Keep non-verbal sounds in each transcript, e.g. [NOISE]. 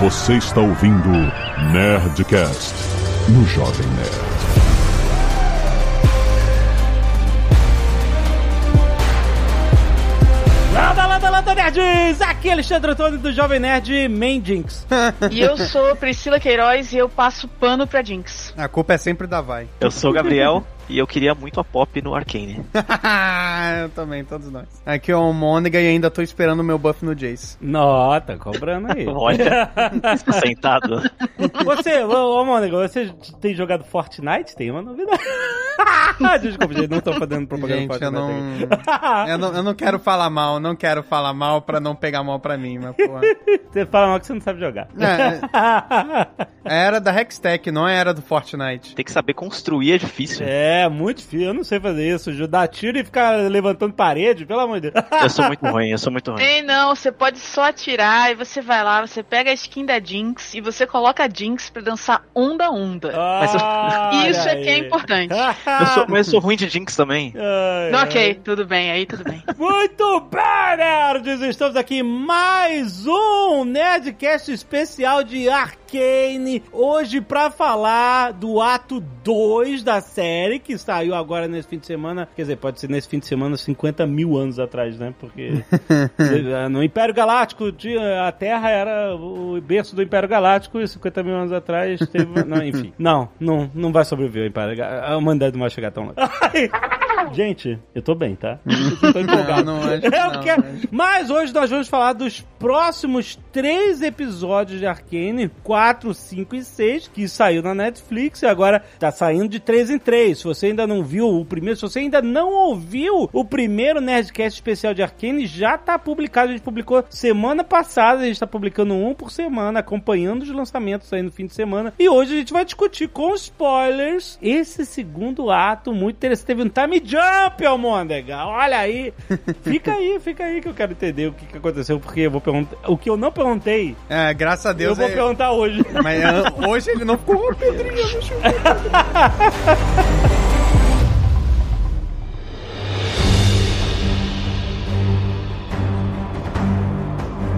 Você está ouvindo Nerdcast no Jovem Nerd. Landa, landa, landa, nerds! Aqui é Alexandre Antônio do Jovem Nerd Mendinx. [LAUGHS] E eu sou Priscila Queiroz e eu passo pano pra Jinx. A culpa é sempre da Vai. Eu sou o Gabriel [LAUGHS] e eu queria muito a Pop no Arcane. [LAUGHS] eu também, todos nós. Aqui é o Mônica e ainda tô esperando o meu buff no Jace. Nó, tá cobrando aí. [LAUGHS] Olha, sentado. [LAUGHS] Você, ô, ô Mônica, você tem jogado Fortnite? Tem uma novidade. Desculpa, gente, não tô fazendo propaganda Gente, do eu Fortnite não, eu não. Eu não quero falar mal, não quero falar mal pra não pegar mal pra mim, mas porra. Você fala mal que você não sabe jogar. É, era da Hextech, não era do Fortnite. Tem que saber construir, é difícil. É, muito difícil. Eu não sei fazer isso. Dar tiro e ficar levantando parede, pelo amor de Deus. Eu sou muito ruim, eu sou muito ruim. Tem não, você pode só atirar e você vai lá, você pega a skin da Jinx e você coloca a Jinx pra dançar onda onda. Mas eu- Isso é que é aí. importante. Eu sou, mas eu sou ruim de Jinx também. Ai, Não, ai. ok, tudo bem, aí tudo bem. [LAUGHS] Muito bem, nerds! Estamos aqui em mais um Nerdcast especial de Arcane. Hoje pra falar do ato 2 da série, que saiu agora nesse fim de semana. Quer dizer, pode ser nesse fim de semana 50 mil anos atrás, né? Porque [LAUGHS] no Império Galáctico a Terra era o berço do Império Galáctico e 50 mil anos atrás teve... Não, enfim. [LAUGHS] Não, não, não vai sobreviver o Império Galáctico. A humanidade não vai chegar tão longe. Gente, eu tô bem, tá? [LAUGHS] Eu tô empolgado. Não, não, que Eu não, quero-. Mas hoje nós vamos falar dos próximos três episódios de Arcane, 4, 5 e 6, que saiu na Netflix e agora tá saindo de 3 em 3. Se você ainda não viu o primeiro, se você ainda não ouviu o primeiro Nerdcast especial de Arcane, já tá publicado. A gente publicou semana passada, a gente tá publicando um por semana, acompanhando os lançamentos aí no fim de semana. E hoje a gente vai discutir com spoilers esse segundo ato muito interessante. Teve um time jump, Almôndega. Olha aí. [LAUGHS] Fica aí, fica aí que eu quero entender o que, que aconteceu, porque eu vou perguntar. O que eu não perguntei, É, graças a Deus. eu vou é- perguntar hoje. [LAUGHS] Mas é, hoje ele não ficou com Pedrinho, deixa eu ver.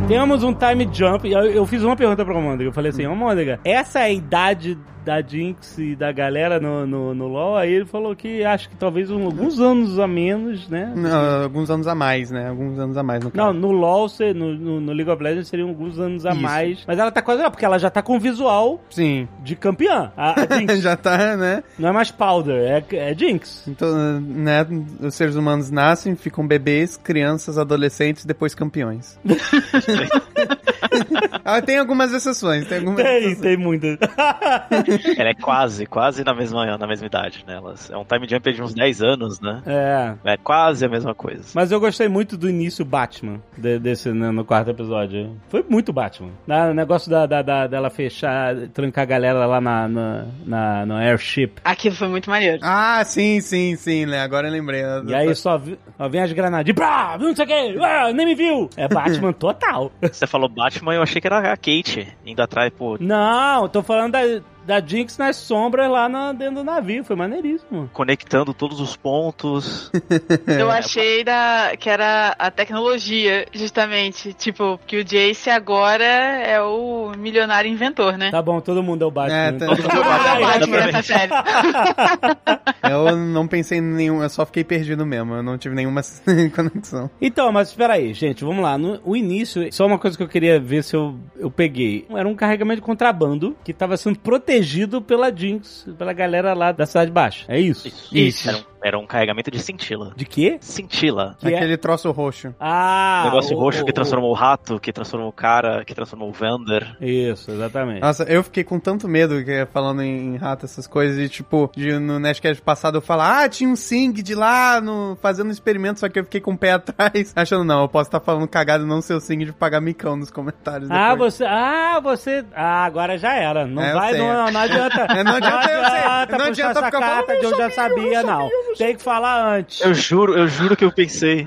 Temos um time jump. Eu, eu fiz uma pergunta pra Almôndega. Eu falei assim, Almôndega, essa é a idade da Jinx e da galera no, no, no LoL? Aí ele falou que acho que talvez um- alguns anos a menos, né? Não, alguns anos a mais, né? Alguns anos a mais no Não, no LoL, no, no, no League of Legends seriam alguns anos a Isso. mais. Mas ela tá quase. Porque ela já tá com visual Sim. de campeã. A, a [LAUGHS] Jinx. Já tá, né? Não é mais Powder, é, é Jinx. Então, né? Os seres humanos nascem, ficam bebês, crianças, adolescentes, depois campeões. [LAUGHS] [LAUGHS] ah, tem algumas exceções, tem algumas Tem, exceções. tem muitas. [LAUGHS] Ela é quase, quase na mesma, na mesma idade, né? Elas, é um time jump de uns 10 anos, né? é. É quase a mesma coisa. Mas eu gostei muito do início Batman, de- desse né, no quarto episódio. Foi muito Batman. Na- O negócio da, da- da- dela fechar, trancar a galera lá na, na, na- no airship. Aquilo foi muito maneiro. Ah, sim, sim, sim, né? Agora eu lembrei. E aí só, vi- só vem as granadinhas, brá, não sei o que, ah, nem me viu. É Batman [LAUGHS] total. Você falou Batman, eu achei que era a Kate indo atrás, pô, Não, tô falando da, da Jinx nas sombras lá na, dentro do navio. Foi maneiríssimo. conectando todos os pontos. [LAUGHS] Eu achei da, que era a tecnologia, justamente. Tipo, que o Jace agora é o milionário inventor, né? Tá bom, todo mundo é o Batman. É, tá- Todo mundo é o Ai, Batman ai, nessa série. [LAUGHS] Eu não pensei em nenhum, eu só fiquei perdido mesmo. Eu não tive nenhuma [LAUGHS] conexão. Então, mas espera aí, gente, vamos lá. No o início, só uma coisa que eu queria ver se eu, eu peguei. Era um carregamento de contrabando que estava sendo protegido pela Jinx, pela galera lá da Cidade Baixa. É isso? Isso. Isso. Era, um, carregamento de cintila. De quê? Cintila. Que é- Aquele troço roxo. Ah! negócio o- roxo que o- transformou o rato, que transformou o cara, que transformou o Vander. Isso, exatamente. Nossa, eu fiquei com tanto medo que falando em rato, essas coisas, e tipo, de, no Nerdcast passado eu falar, ah, tinha um Sing de lá no, fazendo um experimento, só que eu fiquei com o pé [LAUGHS] atrás, achando, não, eu posso estar falando cagado e não ser o Sing de pagar micão nos comentários. Ah, depois. você. Ah, você. Ah, agora já era. Não É, vai, sei. não, não adianta. É, não adianta [LAUGHS] eu ser- não adianta essa ficar falando, carta de eu já sabia, não. Tem que falar antes. Eu juro, eu juro que eu pensei.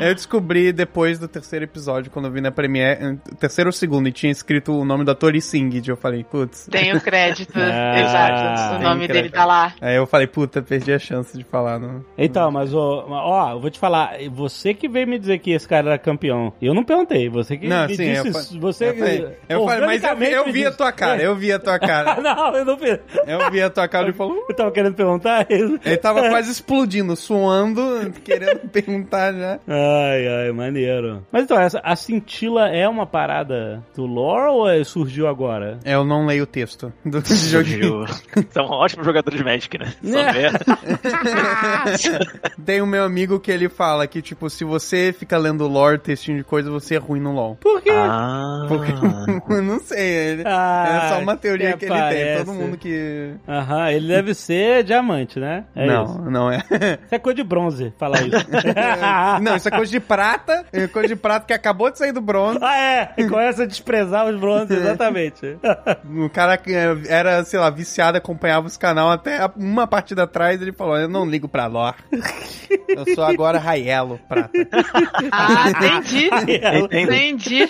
Eu descobri depois do terceiro episódio, quando eu vi na Premiere, terceiro ou segundo, e tinha escrito o nome do ator Singed. Eu falei, putz. Tem o crédito, Ah, [LAUGHS] exato. O nome dele tá lá. Aí eu falei, puta, perdi a chance de falar. Não. Então, mas ó, ó, eu vou te falar, você que veio me dizer que esse cara era campeão. Eu não perguntei, você que Não, me sim, disse eu isso. você Eu falei, eu falei, mas eu vi, eu vi a tua cara, eu vi a tua cara. [LAUGHS] não, eu não. Eu vi a tua cara e falou. [LAUGHS] Eu tava querendo perguntar. Ele tava quase explodindo, suando, [LAUGHS] querendo perguntar já. Ai, ai, maneiro. Mas então, essa, a cintila é uma parada do lore ou é- surgiu agora? É, Eu não leio o texto do [LAUGHS] joguinho. Você é um ótimo jogador de Magic, né? Só É. ver. [LAUGHS] Tem o meu amigo que ele fala que, tipo, se você fica lendo lore, textinho de coisa, você é ruim no LoL. Por quê? Ah. Eu não sei, ele, Ah, é só uma teoria até que ele tem. Todo mundo que. Aham, ele deve ser diamante, né? É não, isso. não é. Isso é coisa de bronze, falar isso. [LAUGHS] não, isso é coisa de prata. É coisa de prata que acabou de sair do bronze. Ah, é! E começa a desprezar os bronzes, exatamente. O cara que é, era, sei lá, viciado, acompanhava os canal até a- uma partida atrás, ele falou: Eu não ligo pra lore. Eu sou agora Raiello prata. Ah, entendi. Entendi.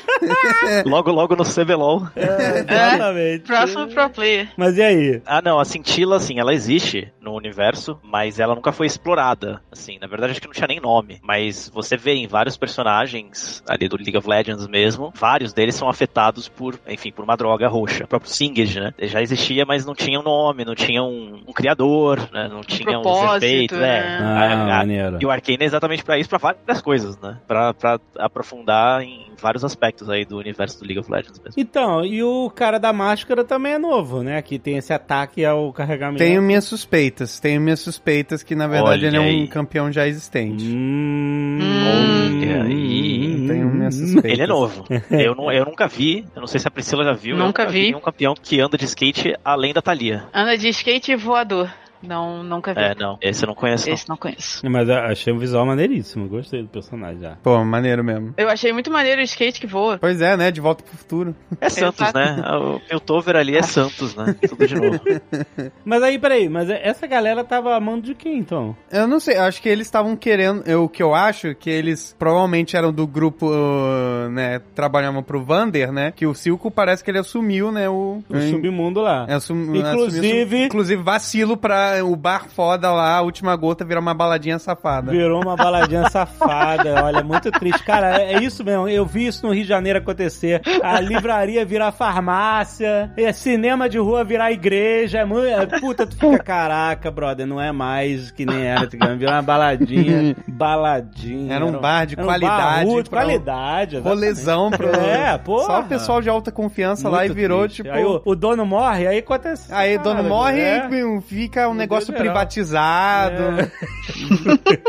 Logo, logo no CBLOL. exatamente. Próximo pro player. Mas e aí? Ah, não, a cintila, assim, ela existe no universo, mas ela nunca foi explorada. Assim, na verdade, acho que não tinha nem nome. Mas você vê em vários personagens ali do League of Legends mesmo, vários deles são afetados por, enfim, por uma droga roxa. O próprio Singed, né? Ele já existia, mas não tinha um nome, não tinha um, um criador, né? Não tinha uns propósito, efeitos, né? né? Ah, A- a- maneiro. E o Arcane é exatamente pra isso, pra várias coisas, né? Pra, pra aprofundar em vários aspectos aí do universo do League of Legends mesmo. Então, e o cara da máscara também é novo, né? Que tem esse ataque ao carregamento. Tenho minhas suspeitas, tenho minhas suspeitas que na verdade Olha ele é um campeão já existente. Hum, Olha aí. Tenho minhas [LAUGHS] suspeitas. Ele é novo. Eu, não, eu nunca vi, eu não sei se a Priscila já viu. eu Nunca vi. um campeão que anda de skate além da Thalia. Anda de skate e voador. Não, nunca vi. É, não, esse eu não conheço. não. Esse não conheço. Mas eu achei um visual maneiríssimo, gostei do personagem já. Pô, maneiro mesmo. Eu achei muito maneiro o skate que voa. Pois é, né? De volta pro futuro. É Santos, Exato. né? O Piltover ali é Santos, né? Tudo de novo. [LAUGHS] Mas aí, peraí, mas essa galera tava amando de quem então? Eu não sei, acho que eles estavam querendo. Eu, o que eu acho que eles provavelmente eram do grupo, uh, né? Trabalhavam pro Vander, né? Que o Silco parece que ele assumiu, né? O, O submundo lá. É, assum- Inclusive- assumiu- inclusive vacilo pra o bar foda lá, a última gota, virar uma baladinha safada. Virou uma baladinha [LAUGHS] safada, olha, muito triste. Cara, é, é isso mesmo, eu vi isso no Rio de Janeiro acontecer. A livraria virar farmácia, é, cinema de rua virar igreja, é muito... é, puta, tu fica, caraca, brother, não é mais que nem era, virou uma baladinha, baladinha. Era um bar de era um qualidade bar rude, pra- qualidade. exatamente. Rolezão pro. É, porra. Só o pessoal de alta confiança lá e Muito virou, triste. tipo. Aí o, o dono morre, aí acontece. Aí o dono morre é. e fica um negócio geral. privatizado.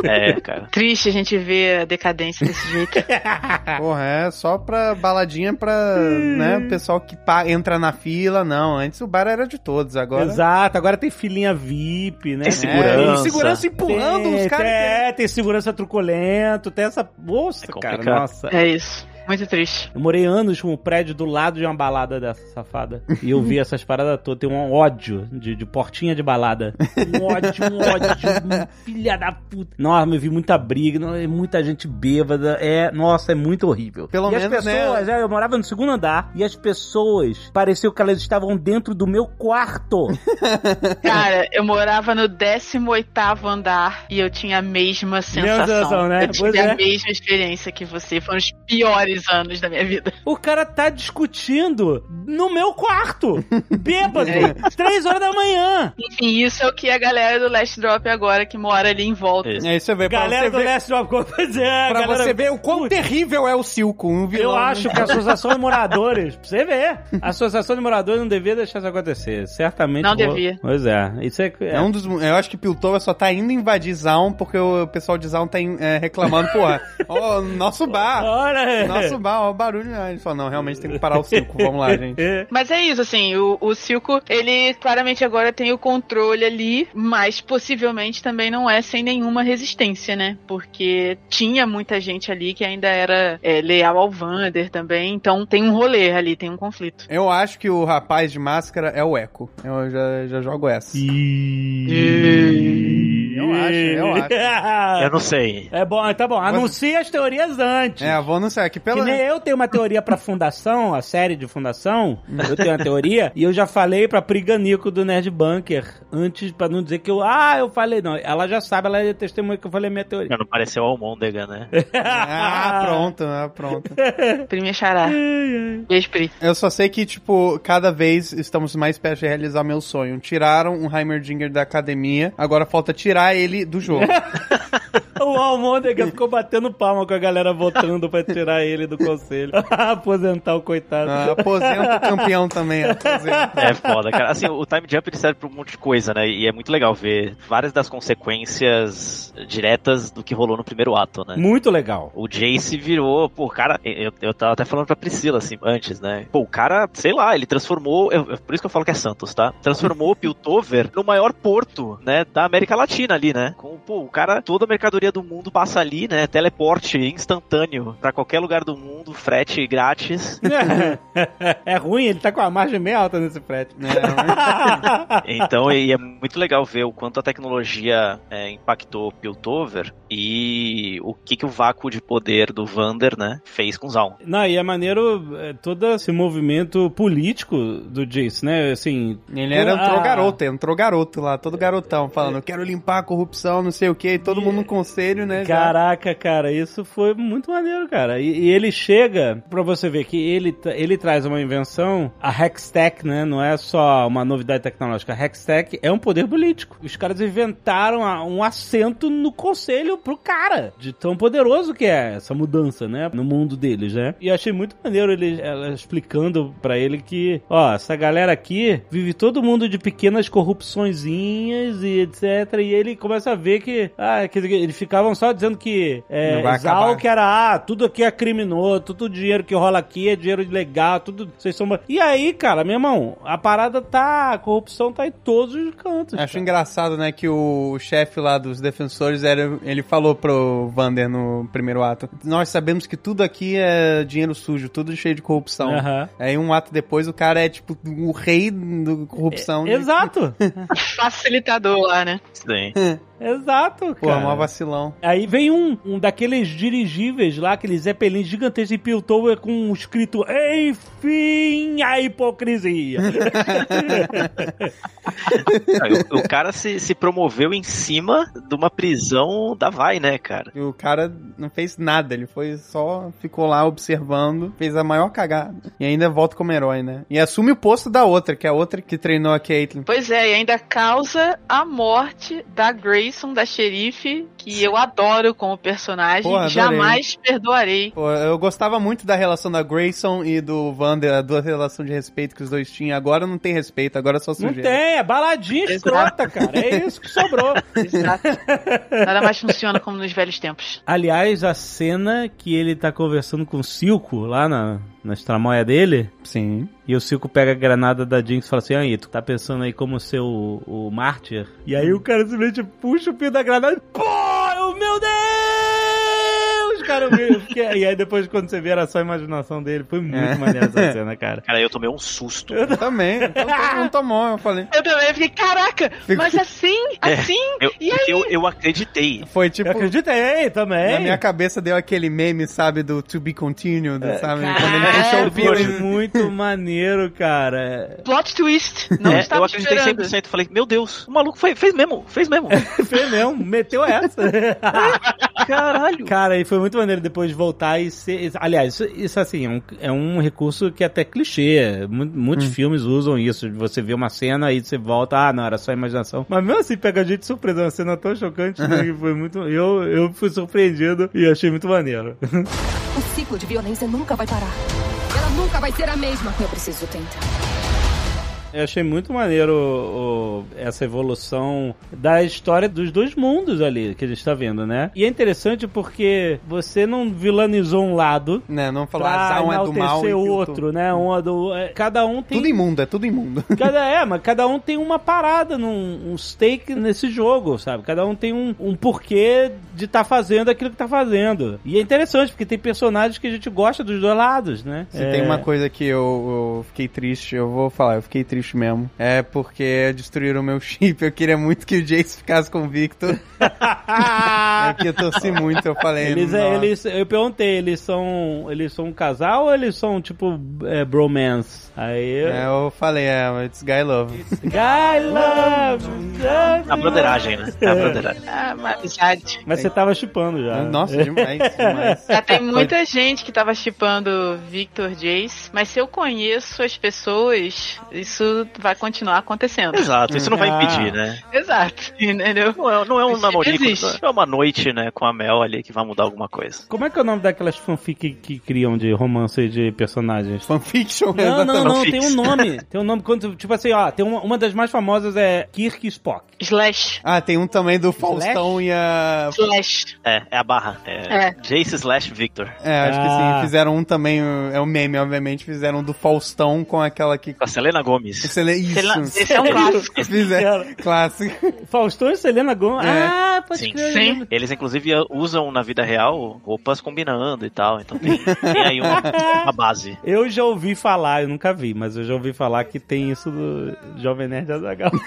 É, [LAUGHS] cara. Triste a gente ver a decadência desse jeito. [LAUGHS] Porra, é só pra baladinha pra, né, o pessoal que pa- entra na fila. Não, antes o bar era de todos, agora... Exato, agora tem filinha VIP, né? Tem É, segurança. tem segurança empurrando Tem, os caras. É, tem segurança truculento, tem essa. Nossa, É cara, nossa. É isso. Muito triste. Eu morei anos com um prédio do lado de uma balada dessa safada. E eu vi [LAUGHS] essas paradas todas. Tem um ódio de, de portinha de balada. Um ódio, um ódio. filha da puta. Nossa, eu vi muita briga, é muita gente bêbada. É, nossa, é muito horrível. Pelo e as menos, né? pessoas, é, eu morava no segundo andar. E as pessoas, pareceu que elas estavam dentro do meu quarto. [LAUGHS] Cara, eu morava no 18 andar e eu tinha a mesma sensação. sensação, né? Eu tive Pois é. a mesma experiência que você. Foram os piores anos da minha vida. O cara tá discutindo no meu quarto. Bêbado. É. Três horas da manhã. Enfim, isso é o que a galera do Last Drop agora, que mora ali em volta. Isso. Aí você vê, pra Galera você do ver, Last Drop pois é. pra galera- você ver o quão Putz, terrível é o Silco. Um vilão. Eu acho que a Associação de Moradores, pra você ver, a Associação de Moradores não devia deixar isso acontecer. Certamente. Não vou- devia. Pois é. Isso é. É um dos, eu acho que Piltover só tá indo invadir Zaun porque o pessoal de Zaun tá é, reclamando, porra, [LAUGHS] ó, nosso bar, Olha. nosso ó, o barulho. Aí Ele falou, não, realmente tem que parar o circo, vamos lá, gente. [LAUGHS] Mas é isso, assim, o, o Silco, ele claramente agora tem o controle ali, mas possivelmente também não é sem nenhuma resistência, né? Porque tinha muita gente ali que ainda era é, leal ao Vander também, então tem um rolê ali, tem um conflito. Eu acho que o rapaz de máscara é o Echo. Eu já, já jogo essa. E... Eu acho, eu acho. [LAUGHS] Eu não sei. É bom, tá bom. Anuncia as teorias antes. É, vou anunciar aqui Que pela... nem eu tenho uma teoria pra Fundação, a série de Fundação. Eu tenho uma teoria. e eu já falei pra Priganico do Nerd Bunker antes, pra não dizer que eu. Ah, eu falei. Não, ela já sabe, ela é testemunha que eu falei a minha teoria. Não pareceu Almôndega, né? [LAUGHS] Ah, pronto, ah, pronto. Pri me achará. Beijo, Pri. Eu só sei que, tipo, cada vez estamos mais perto de realizar meu sonho. Tiraram o Heimerdinger da academia, agora falta tirar ele do jogo. [LAUGHS] O Almôndega ficou batendo palma com a galera votando pra tirar ele do conselho. [LAUGHS] Aposentar o coitado. Ah, aposenta o campeão também, aposenta. É foda, cara. Assim, o time jump ele serve pra um monte de coisa, né? E é muito legal ver várias das consequências diretas do que rolou no primeiro ato, né? Muito legal. O Jace virou, pô, cara, eu, eu tava até falando pra Priscila, assim, antes, né? Pô, o cara, sei lá, ele transformou, eu- eu- por isso que eu falo que é Santos, tá? Transformou o Piltover no maior porto, né, da América Latina ali, né? Com, pô, o cara, toda a mercadoria do mundo passa ali, né? Teleporte instantâneo pra qualquer lugar do mundo, frete grátis. [LAUGHS] é ruim, ele tá com a margem meio alta nesse frete. [LAUGHS] Então, e é muito legal ver o quanto a tecnologia é, impactou o Piltover e o que, que o vácuo de poder do Vander, né, fez com o Zaun. Não, e é maneiro é, todo esse movimento político do Jace, né? Assim. Ele era, Ah. entrou garoto, entrou garoto lá, todo garotão, falando, eu quero limpar a corrupção, não sei o que, e todo mundo no né? já- Caraca, cara, isso foi muito maneiro, cara. E, e ele chega, pra você ver que ele, ele traz uma invenção, a Hextech, né? Não é só uma novidade tecnológica. A Hextech é um poder político. Os caras inventaram um assento no conselho pro cara, de tão poderoso que é essa mudança, né? No mundo deles, né? E achei muito maneiro ele, ela explicando pra ele que, ó, essa galera aqui vive todo mundo de pequenas corrupçõezinhas e etc. E ele começa a ver que, ah, dizer, eles ficavam só dizendo que é, acabar. que era, ah, tudo aqui é criminoso, tudo dinheiro que rola aqui é dinheiro ilegal, tudo, vocês são... E aí, cara, meu irmão, a parada tá, a corrupção tá em todos os cantos. Acho cara. engraçado, né, que o chefe lá dos defensores, era, ele falou pro Vander no primeiro ato, nós sabemos que tudo aqui é dinheiro sujo, tudo cheio de corrupção. Aham. Aí um ato depois o cara é, tipo, o rei da corrupção. de- Exato, [LAUGHS] Facilitador lá, né? Sim. [LAUGHS] exato, Pô, cara. mó vacilão. Aí vem um, um daqueles dirigíveis lá, aqueles zeppelins gigantescos em Piltover com um escrito Enfim a hipocrisia. [LAUGHS] O, o cara se, se promoveu em cima de uma prisão da Vai, né, cara? E o cara não fez nada, ele foi só, ficou lá observando, fez a maior cagada. E ainda volta como herói, né? E assume o posto da outra, que é a outra que treinou a Caitlyn. Pois é, e ainda causa a morte da Grayson, da xerife, que eu adoro como personagem. Adorei. jamais perdoarei. Pô, eu gostava muito da relação da Grayson e do Vander, a duas relação de respeito que os dois tinham. Agora não tem respeito, agora é só Não sujeira. tem, é baladinha escrota, cara. É isso que sobrou. [LAUGHS] Exato. Nada mais funciona como nos velhos tempos. Aliás, a cena que ele tá conversando com o Silco lá na, na estramóia dele, Sim. e o Silco pega a granada da Jinx e fala assim: aí, tu tá pensando aí como ser o, o mártir? E aí o cara simplesmente puxa o pio da granada e. Pô, eu- meu Deus! Cara, eu fiquei- E aí depois, quando você vê, era só a imaginação dele. Foi muito É. maneiro essa [LAUGHS] cena, cara. Cara, eu tomei um susto. Eu também. Todo mundo tomou, eu falei. Eu também fiquei, caraca, mas assim, [LAUGHS] assim, Eu, e aí? eu, eu acreditei. Foi tipo. Eu acreditei também. Na minha cabeça deu aquele meme, sabe, do To Be Continued, sabe? Quando ele É, puxou o foi pino. muito [LAUGHS] maneiro, cara. Plot twist. Não É, estava eu acreditei esperando. 100%. Falei, meu Deus, o maluco foi- fez mesmo, fez mesmo. Fez mesmo, meteu essa. Caralho. Cara, e foi muito maneiro depois de voltar e ser. Aliás, isso, isso, assim, é um, é um recurso que é até clichê. Mu- Muitos filmes usam isso. de Você vê uma cena e você volta, ah, não, era só imaginação. Mas mesmo assim, pega a gente de surpresa. É uma cena tão chocante né, que foi muito. Eu, eu fui surpreendido e achei muito maneiro. O ciclo de violência nunca vai parar. Ela nunca vai ser a mesma. Eu preciso tentar. Eu achei muito maneiro o- o- essa evolução da história dos dois mundos ali que a gente tá vendo, né? E é interessante porque você não vilanizou um lado Né, não falou, pra Azal é do mal. e o outro, né? Um é do, é, cada um tem Tudo imundo, é tudo imundo. [LAUGHS] Cada, é, mas cada um tem uma parada, num, um stake nesse jogo, sabe? Cada um tem um, um porquê de estar fazendo aquilo que tá fazendo. E é interessante, porque tem personagens que a gente gosta dos dois lados, né? Se É, tem uma coisa que eu, eu fiquei triste, eu vou falar, eu fiquei triste mesmo. É porque destruíram o meu chip. Eu queria muito que o Jace ficasse com o Victor. [LAUGHS] é que eu torci muito, eu falei. Eles, é, eles, eu perguntei, eles são, eles são um casal ou eles são tipo é, bromance? Aí É, eu falei, é, it's guy love. Guy love. A broderagem, né? É a broderagem. [LAUGHS] Ah, uma amizade. Mas você tava chipando já. Nossa, demais, demais. Já tem muita gente que tava chipando Victor Jace, mas se eu conheço as pessoas, isso vai continuar acontecendo. Exato, isso não vai Ah. impedir, né? Exato, [LAUGHS] entendeu? Não é, não é um namorico, é uma noite, né, com a Mel ali que vai mudar alguma coisa. Como é que é o nome daquelas fanfic que, que criam de romance de personagens? Fanfiction, Não, não, não, tem um nome. [LAUGHS] Tem um nome, quando, tipo assim, ó, tem uma, uma das mais famosas é Kirk e Spock. Slash. Ah, tem um também do Faustão e a. Slash. É, é a barra. É, É. Jace slash Victor. É, acho que Ah. sim. Fizeram um também, é o meme, obviamente. Fizeram um do Faustão com aquela que. Com a Selena Gomes. Lá, Isso. [LAUGHS] Esse é um clássico. Fizeram. Clássico. Faustão e Selena Gomez. É. Ah, pode Sim. crer. Sim. Eles, inclusive, usam na vida real roupas combinando e tal. Então tem, tem aí uma, [LAUGHS] uma base. Eu já ouvi falar, eu nunca vi, mas eu já ouvi falar que tem isso do Jovem Nerd Azagal. [LAUGHS]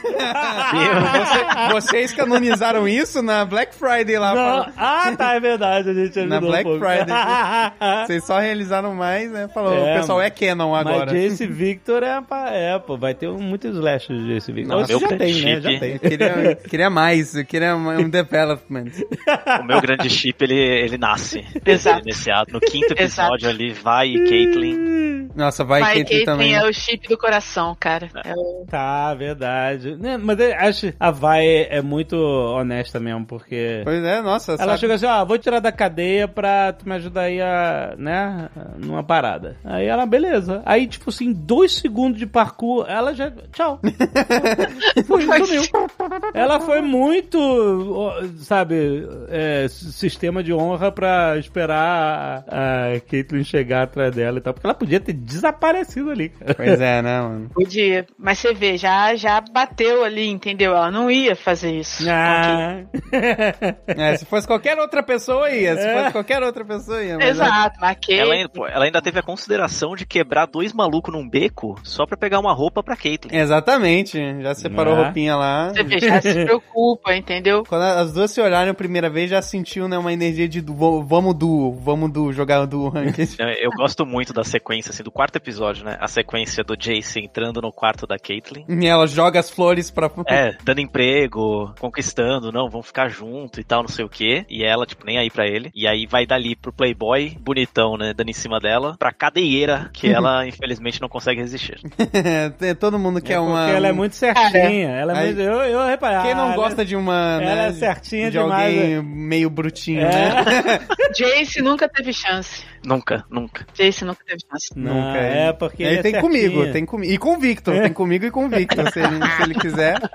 Você- vocês canonizaram isso na Black Friday lá. Falou- Ah, tá, é verdade. A gente Na Black um. Friday. [LAUGHS] Vocês só realizaram mais, né? Falou, É, o pessoal é canon agora. Mas Jace Victor é, é, pô, vai ter um, muito slash de Jace Victor. Meu já tem, né? chip. Já tem. Eu queria, eu queria mais, eu queria um development. O meu grande chip, ele, ele nasce. Exato. Nesse ato. No quinto episódio Exato. ali, vai e Caitlyn. Nossa, vai, Vai, Caitlyn Caitlyn também. É o chip do coração, cara. É o... Tá, verdade. Né, mas eu acho a Vai é muito honesta mesmo, porque. Pois é, nossa. Ela sabe? chega assim, ó, vou tirar da cadeia pra tu me ajudar aí a, né, numa parada. Aí ela, beleza. Aí, tipo assim, dois segundos de parkour, ela já, tchau. [LAUGHS] Foi, sumiu. Ela foi muito, sabe, é, sistema de honra pra esperar a, a Caitlyn chegar atrás dela e tal, porque ela podia ter desaparecido ali. Pois é, né, mano? Podia. Mas você vê, já, já bateu ali, entendeu? Ela não ia fazer isso. Ah. [LAUGHS] É, se fosse qualquer outra pessoa, ia. Se É. fosse qualquer outra pessoa, ia. mas- Exato, mas que... Ela, ela ainda teve a consideração de quebrar dois malucos num beco só pra pegar uma roupa pra Caitlyn. Exatamente. Já separou É. roupinha lá. Você vê, já se preocupa, entendeu? Quando as duas se olharam a primeira vez, já sentiu, né, uma energia de vamos do, vamos do jogar do ranked. Eu gosto muito da sequência, assim, do quarto episódio, né? A sequência do Jace entrando no quarto da Caitlyn. e ela joga as flores pra. [LAUGHS] É, dando emprego, conquistando, não, vão ficar junto e tal, não sei o quê. E ela, tipo, nem aí pra ele. E aí vai dali pro Playboy, bonitão, né, dando em cima dela, pra cadeieira, que [LAUGHS] ela, infelizmente, não consegue resistir. Tem- Todo mundo quer É uma. porque ela é muito certinha. Ela é muito, eu, eu reparei. Quem não ah, gosta de uma. ela né, é certinha de demais, alguém meio brutinho, É. né? [LAUGHS] Jace nunca teve chance. Nunca, nunca. Jace nunca teve chance. Não, Nunca. é porque Ele ele é tem comigo, tem comigo. E com o Victor, tem comigo e com o Victor. Se ele, se ele quiser. [LAUGHS]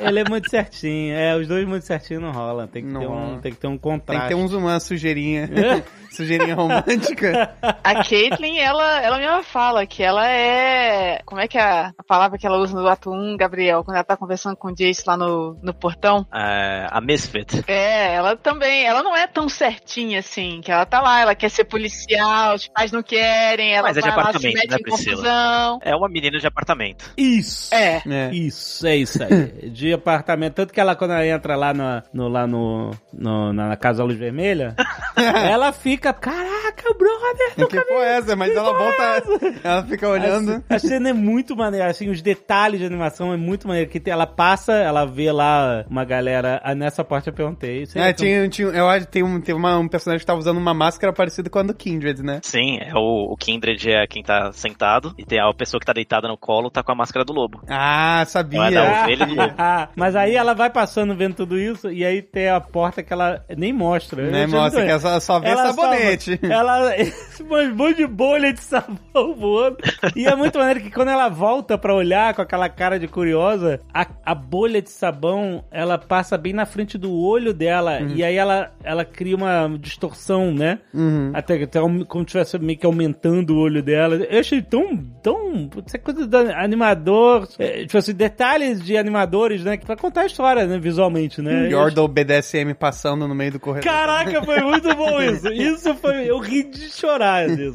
Ele é muito certinho. É, os dois muito certinho não rola. Tem que, Não ter, um, tem que ter um Tem contraste. que ter uns, uma sujeirinha. [LAUGHS] sujeirinha romântica. A Caitlyn, ela, ela mesma fala que ela é. Como é que é a, a palavra que ela usa no ato 1, Gabriel, quando ela tá conversando com o Jace lá no, no portão? É, a Misfit. É, ela também, ela não é tão certinha assim, que ela tá lá, ela quer ser policial, os pais não querem, ela Mas é de vai lá, se apartamento, mete né, em Priscila? confusão. É uma menina de apartamento. Isso. É. É. Isso, é isso aí. De apartamento. Tanto que ela, quando ela entra lá, no, no- lá no, no- na Casa Luz Vermelha, [LAUGHS] ela fica, caraca, brother, Que é essa? Mas ela volta. Ela fica olhando. A cena é muito maneira, assim, os detalhes de animação é muito maneiro. Que ela passa, ela vê lá uma galera. ah, Nessa parte eu perguntei. É, é tinha, tinha, eu acho que tem um, uma, um personagem que tá usando uma máscara parecida com a do Kindred, né? Sim, é o, o Kindred é quem tá sentado, e tem a pessoa que tá deitada no colo, tá com a máscara do lobo. Ah, sabia. Vai dar ovelha do lobo. Ah, mas aí ela vai passando vendo tudo isso e aí tem a porta que ela nem mostra. Né, achei mostra que é só, só vê Ela sabonete. Ela, [LAUGHS] umas monte de bolha de sabão voando. E é muito maneiro que quando ela volta pra olhar com aquela cara de curiosa, a, a bolha de sabão, ela passa bem na frente do olho dela. E aí ela, ela cria uma distorção, né? Uhum. Até, até um- como se estivesse meio que aumentando o olho dela. Eu achei tão, tão, putz, é coisa do animador, é, tipo assim, detalhes de animadores, né, pra contar a história, né, visualmente, né. Yordle BDSM passando no meio do corredor. Caraca, foi muito bom isso. Isso [LAUGHS] foi. Eu ri de chorar disso.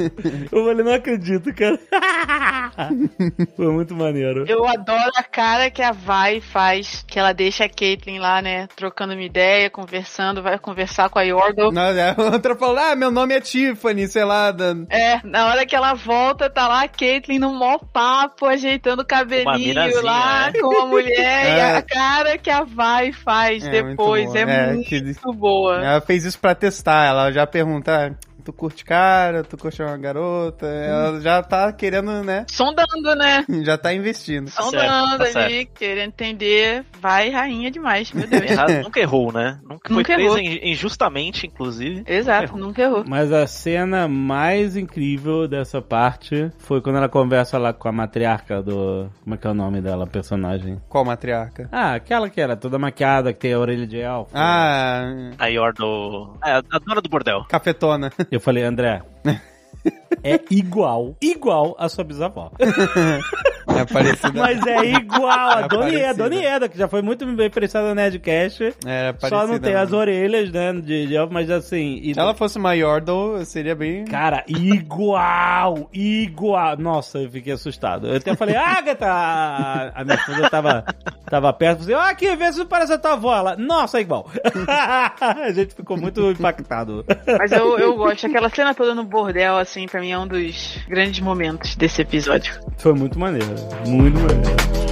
Eu falei, não acredito, cara. [LAUGHS] Foi muito maneiro. Eu adoro a cara que a Vai faz, que ela deixa a Caitlyn lá, né, trocando uma ideia, conversando, vai conversar com a Yordle. Não, é, a outra falou, ah, meu nome é Tiffany, sei lá. Da... É, na hora que ela volta, tá lá a Caitlyn no mó papo, ajeitando o cabelinho lá né? com a mulher. E É. a cara que a Vai faz É, depois muito é. É, muito que- boa. Ela fez isso pra testar, ela já pergunta, ah, tu curte cara, tu curte uma garota, ela já tá querendo, né, Sondando, né? [LAUGHS] já tá investindo. Sondando certo, tá ali, querendo entender. Vai, rainha demais, meu Deus. Errado, [LAUGHS] nunca errou, né? Nunca, Nunca foi errou. presa in- injustamente, inclusive. Exato, nunca errou. Mas a cena mais incrível dessa parte foi quando ela conversa lá com a matriarca do. Como é que é o nome dela, personagem? Qual matriarca? Ah, aquela que era toda maquiada, que tem a orelha de elfo. Ah, A Yordle... É, a dona do bordel. cafetona. [LAUGHS] Eu falei, André. [LAUGHS] É igual, igual a sua bisavó. [LAUGHS] É parecida. Mas é igual a É Dona Ieda. Dona Ieda, que já foi muito bem apreciada no Nerdcast. É parecida. Só não tem as mesmo. orelhas, né, de, de mas assim... e- Se ela fosse Yordle, seria bem... Cara, igual, igual. Nossa, eu fiquei assustado. Eu até falei, Agatha! A, a minha esposa tava, tava perto, falei, ó, aqui, vê se parece a tua avó. Ela, nossa, é igual. [LAUGHS] a gente ficou muito impactado. Mas eu, eu gosto. Aquela cena toda no bordel, assim, pra mim é um dos grandes momentos desse episódio. Foi muito maneiro, muito maneiro.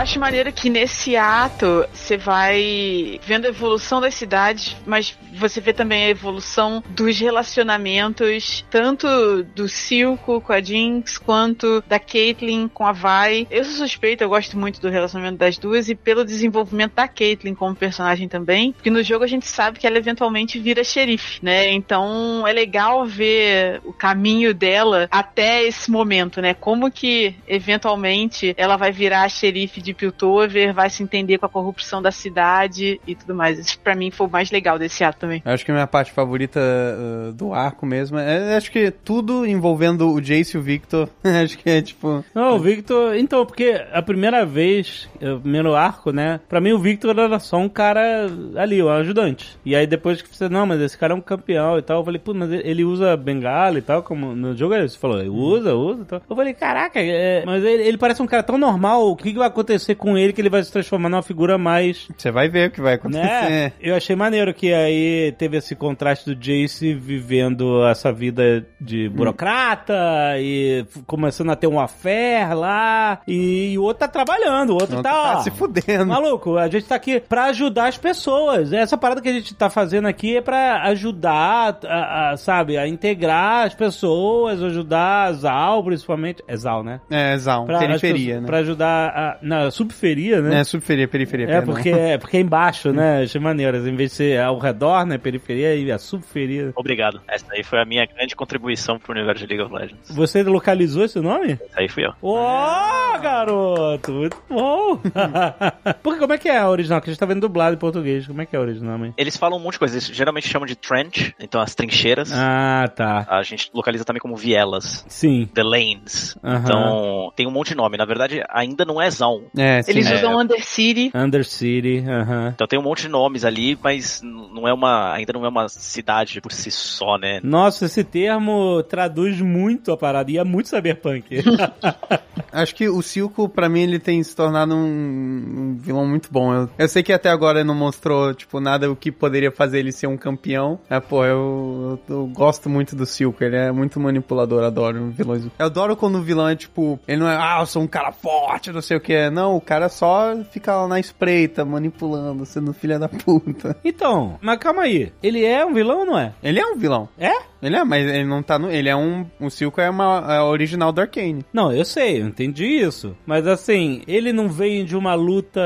Acho maneiro que nesse ato você vai vendo a evolução das cidades, mas você vê também a evolução dos relacionamentos, tanto do Silco com a Jinx, quanto da Caitlyn com a Vi. Eu sou suspeita, eu gosto muito do relacionamento das duas e pelo desenvolvimento da Caitlyn como personagem também, porque no jogo a gente sabe que ela eventualmente vira xerife, né? Então é legal ver o caminho dela até esse momento, né? Como que eventualmente ela vai virar a xerife de Piltover, vai se entender com a corrupção da cidade e tudo mais. Isso pra mim foi o mais legal desse ato também. Eu acho que a minha parte favorita uh, do arco mesmo é, acho que tudo envolvendo o Jace e o Victor, [LAUGHS] acho que é tipo... Não, o Victor. Então, porque a primeira vez, o primeiro arco, né? Pra mim, o Victor era só um cara ali, um ajudante. E aí depois que você, não, mas esse cara é um campeão e tal. Eu falei, pô, mas ele usa bengala e tal, como no jogo ele falou, usa, usa e tal. Eu falei, caraca, é, mas ele, ele parece um cara tão normal. O que, que vai acontecer com ele que ele vai se transformar numa figura mais Você vai ver o que vai acontecer. né? Eu achei maneiro que aí teve esse contraste do Jace vivendo essa vida de burocrata e f- começando a ter uma fé lá e, o outro tá trabalhando, o outro Não tá, ó, se fudendo. Maluco, a gente tá aqui pra ajudar as pessoas. Essa parada que a gente tá fazendo aqui é pra ajudar, a, a- sabe, a integrar as pessoas, ajudar a Zal, principalmente. É Zal, né? É, as periferia, né? Pra ajudar a, subferia, né? É, subferia, periferia. É, perdão. porque, é porque é embaixo, né? Achei maneiro. Em vez de ser ao redor, né? Periferia e a subferia. Obrigado. Essa aí foi a minha grande contribuição pro universo de League of Legends. Você localizou esse nome? Essa aí fui eu. Ó, garoto! Muito bom! [LAUGHS] Porque como é que é a original? Que a gente tá vendo dublado em português. Como é que é a original, mãe? Eles falam um monte de coisa. Eles geralmente chamam de trench, então as trincheiras. Ah, tá. A gente localiza também como vielas. Sim. The Lanes. Aham. Então, tem um monte de nome. Na verdade, ainda não é Zaun. É, sim. Eles É. usam Undercity. Undercity, aham. Então tem um monte de nomes ali, mas não é uma. ainda não é uma cidade por si só, né? Nossa, esse termo traduz muito a parada e é muito cyberpunk. [LAUGHS] Acho que o Silco, pra mim, ele tem se tornado um, um vilão muito bom. Eu, eu sei que até agora ele não mostrou, tipo, nada o que poderia fazer ele ser um campeão. É, pô, eu, eu, eu gosto muito do Silco. Ele é muito manipulador, adoro vilões. Eu adoro quando o vilão é, tipo, ele não é, ah, eu sou um cara forte, não sei o que. Não, o cara só fica lá na espreita, manipulando, sendo filha da puta. então, mas calma aí. Ele é um vilão ou não é? Ele é um vilão. É? Ele é, mas ele não tá no. Ele é um. O Silco é uma é original do Arcane. Não, eu sei, eu entendi isso. Mas assim, ele não veio de uma luta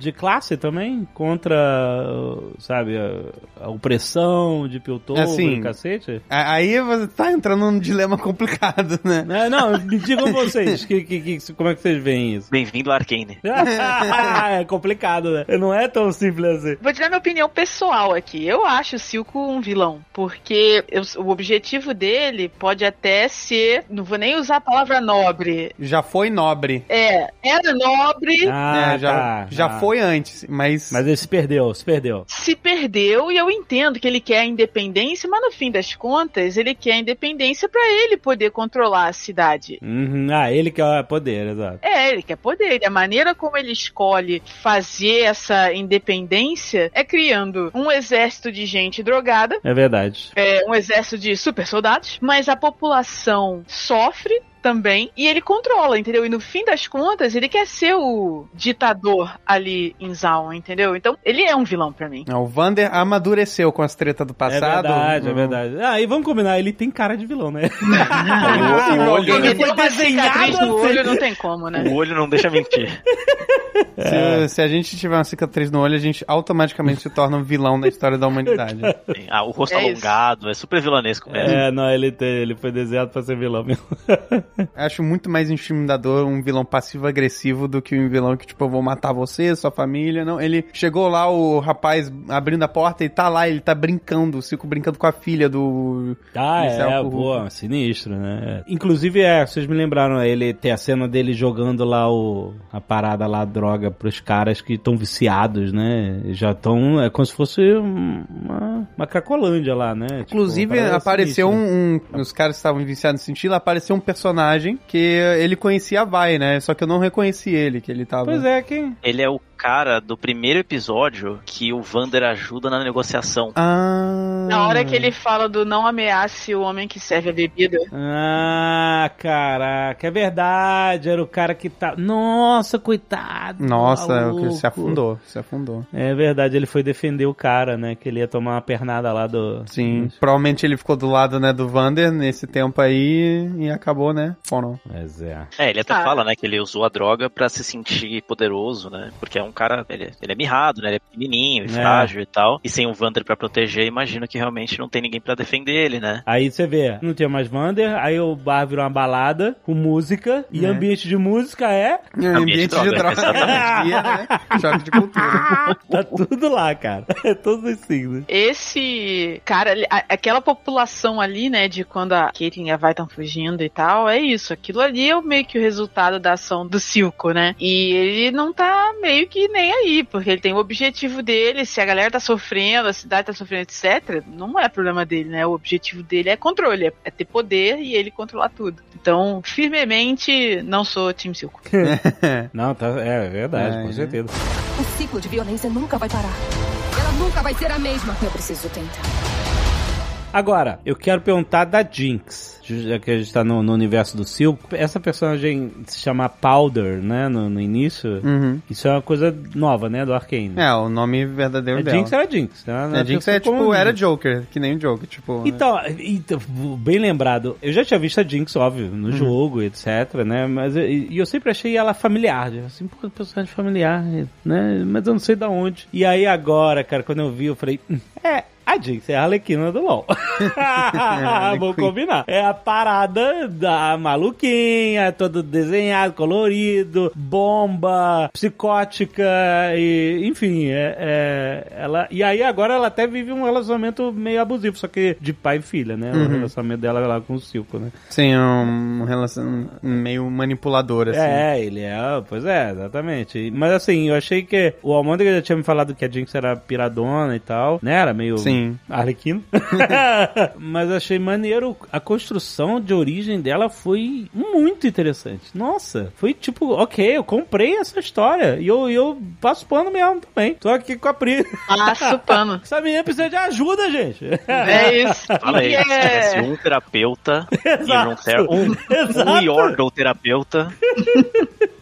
de classe também? Contra, sabe, a, a opressão de Piltover Assim, e cacete? A- Aí você tá entrando num dilema [LAUGHS] complicado, né? É, não, me digam vocês, que, que, que- como é que vocês veem isso? Bem-vindo ao Arcane. [LAUGHS] é complicado, né? Não é tão simples assim. Vou te dar minha opinião pessoal aqui. Eu acho o Silco um vilão, porque eu- o objetivo dele pode até ser, não vou nem usar a palavra nobre. Já foi nobre. É, era nobre, Ah, É, já tá, já tá. foi antes, mas... Mas ele se perdeu, se perdeu. se perdeu e eu entendo que ele quer a independência, mas no fim das contas, ele quer a independência pra ele poder controlar a cidade. Uhum. Ah, ele que o poder, exato. É, ele quer poder. E a maneira como ele escolhe fazer essa independência é criando um exército de gente drogada, É verdade. é, um exército de super soldados, mas a população sofre também e ele controla, entendeu? E no fim das contas, ele quer ser o ditador ali em Zaun, entendeu? Então, ele é um vilão pra mim. O Vander amadureceu com as tretas do passado. é verdade, é Hum. verdade. Ah, e vamos combinar, ele tem cara de vilão, né? [LAUGHS] O olho, Ele Ele foi uma desenhado no olho, não tem como, né? o olho não deixa mentir. [LAUGHS] Se, se a gente tiver uma cicatriz no olho, a gente automaticamente se torna um vilão da história da humanidade. Ah, o rosto É isso. alongado, é super vilanesco mesmo. É, não, ele, tem, ele foi desenhado pra ser vilão mesmo. [LAUGHS] Acho muito mais intimidador um vilão passivo-agressivo do que um vilão que, tipo, eu vou matar você, sua família. Não, ele chegou lá, o rapaz abrindo a porta e tá lá, ele tá brincando, o Cico brincando com a filha do. Ah, Isso é é, pô, sinistro, né? Inclusive, é, vocês me lembraram, ele tem a cena dele jogando lá o, a parada lá, a droga, pros caras que estão viciados, né? Já estão, é como se fosse um- uma, uma cracolândia lá, né? Tipo, Inclusive, parada apareceu sinistra. um, um- Os caras estavam viciados nesse sentido, apareceu um personagem que ele conhecia a Vai, né? Só que eu não reconheci ele, que ele tava. Pois é, quem... Ele é o cara do primeiro episódio que o Vander ajuda na negociação. Ah. Na hora que ele fala do não ameace o homem que serve a bebida. Ah, caraca, é verdade, era o cara que tá... Nossa, coitado. Nossa, é o que se afundou, se afundou. É verdade, ele foi defender o cara, né? Que ele ia tomar uma pernada lá do... Sim, provavelmente ele ficou do lado, né, do Vander nesse tempo aí e acabou, né? Foram. Mas é... É, ele até Ah. fala, né, que ele usou a droga pra se sentir poderoso, né? Porque é um cara, ele, ele é mirrado, né? Ele é pequenininho e É. frágil e tal. E sem o Vander pra proteger, imagino que realmente não tem ninguém pra defender ele, né? Aí você vê, não tinha mais Vander, aí o bar virou uma balada com música, e É. ambiente de música é. Ambiente, de droga. exatamente. E é, né? Choque de cultura. [LAUGHS] Tá tudo lá, cara. [LAUGHS] É todos os signos. Esse cara, aquela população ali, né, de quando a Caitlyn e a Vai estão fugindo e tal, é isso. Aquilo ali é meio que o resultado da ação do Silco, né? E ele não tá meio que nem aí, porque ele tem o objetivo dele, se a galera tá sofrendo, a cidade tá sofrendo, etc., não é problema dele, né? O objetivo dele é controle, é- é ter poder e ele controlar tudo. Então, firmemente, não sou Team Silco. [LAUGHS] [LAUGHS] Não, tá, é verdade, É, com é. certeza. O ciclo de violência nunca vai parar. Ela nunca vai ser a mesma. Eu preciso tentar. Agora, eu quero perguntar da Jinx. Já que a gente tá no, no universo do Silco. Essa personagem se chama Powder, né? No, no início. Uhum. Isso é uma coisa nova, né? Do Arcane. É, o nome verdadeiro a dela. Jinx era Jinx. Né? A Jinx é tipo, como- era Joker, que nem o Joker, tipo... Então, então, bem lembrado, eu já tinha visto a Jinx, óbvio, Uhum. no jogo, etc, né? Mas eu, e eu sempre achei ela familiar, tipo assim, pô, personagem familiar, né? Mas eu não sei da onde. E aí agora, cara, quando eu vi, eu falei, "Hum, é. A Jinx é a Arlequina do LoL. [LAUGHS] Vou combinar. É a parada da maluquinha, todo desenhado, colorido, bomba, psicótica, e enfim, é, é- ela. E aí agora ela até vive um relacionamento meio abusivo, só que de pai e filha, né? O relacionamento dela lá com o Silco, né? Sim, um relação meio manipulador, assim. É, ele é, pois é, exatamente. Mas assim, eu achei que o Almôndega já tinha me falado que a Jinx era piradona e tal, né? Era meio Sim. Arlequino. [LAUGHS] Mas achei maneiro. A construção de origem dela foi muito interessante. Nossa, foi tipo, ok, eu comprei essa história. E eu, eu passo pano mesmo também. Tô aqui com a Pri. Passo o pano. [LAUGHS] Essa menina precisa de ajuda, gente. É isso. Fala aí, E se é- tivesse um terapeuta [LAUGHS] e um, ter um, um Exato. Yordle terapeuta,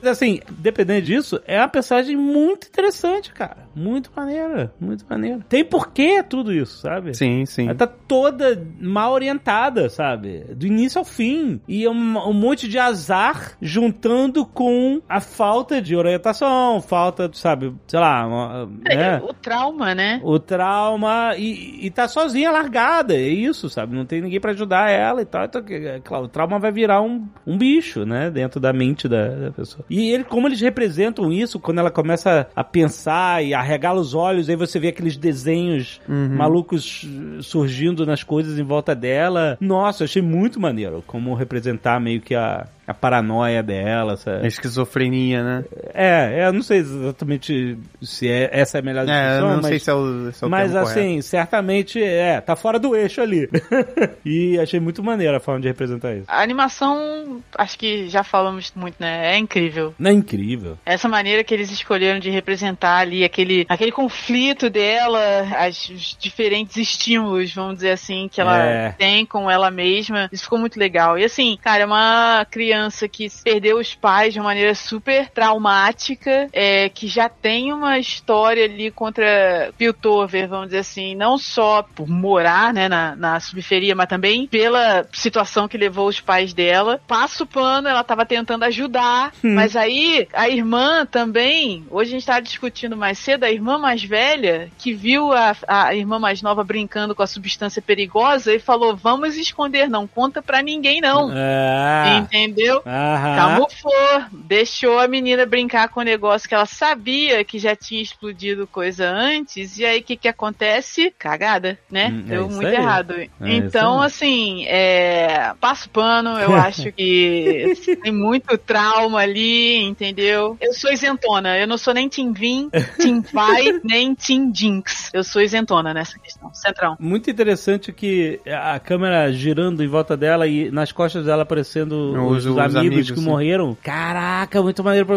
Assim, dependendo disso, é uma personagem muito interessante, cara. Muito maneira, muito maneira. Tem porquê tudo isso, sabe? Sim, sim. Ela tá toda mal orientada, sabe? Do início ao fim. E um, um monte de azar juntando com a falta de orientação, falta, sabe, sei lá, uma- né? O trauma, né? o trauma e, e tá sozinha, largada, é isso, sabe? Não tem ninguém pra ajudar ela e tal. Então, é claro, o trauma vai virar um, um bicho, né? Dentro da mente da, da pessoa. E ele, como eles representam isso, quando ela começa a pensar e arregala os olhos, aí você vê aqueles desenhos malucos surgindo nas coisas em volta dela. Nossa, achei muito maneiro como representar meio que a, a paranoia dela. Essa... A esquizofrenia, né? É, é, eu não sei exatamente se é, essa é a melhor É, descrição, eu não mas... sei se é o, se é o Mas assim, certamente é, tá fora do eixo ali. [LAUGHS] e achei muito maneiro a forma de representar isso. A animação, acho que já falamos muito, né? É incrível. Não é incrível. Essa maneira que eles escolheram de representar ali aquele, aquele conflito dela, as, os diferentes estímulos, vamos dizer assim, que ela É. tem com ela mesma. Isso ficou muito legal. E assim, cara, é uma criança que perdeu os pais de uma maneira super traumática, é, que já tem uma história ali contra Piltover, vamos dizer assim, não só por morar, né, na, na subferia, mas também pela situação que levou os pais dela. Passa o pano, ela tava tentando ajudar, mas aí a irmã também, hoje a gente tava discutindo mais cedo, a irmã mais velha, que viu a, a irmã mais nova brincando com a substância perigosa e falou: vamos esconder, não conta pra ninguém, não. É. Entendeu? Aham. Camuflou, deixou a menina brincar com o negócio que ela sabia que já tinha explodido coisa antes, e aí o que que acontece? Cagada, né? Hum, é Deu isso muito aí. errado. isso então, assim, é... passo pano, eu [LAUGHS] acho que tem muito trauma ali, entendeu? Eu sou isentona, eu não sou nem Team Vin, Team [LAUGHS] Vai, nem Team Jinx. Eu sou isentona nessa questão. Centrão. Muito interessante que a câmera girando em volta dela e nas costas dela aparecendo Os- os amigos, amigos, que sim. morreram. Caraca, muito maneiro pra,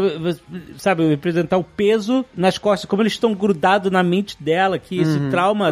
sabe, representar o peso nas costas, como eles estão grudados na mente dela, que esse trauma,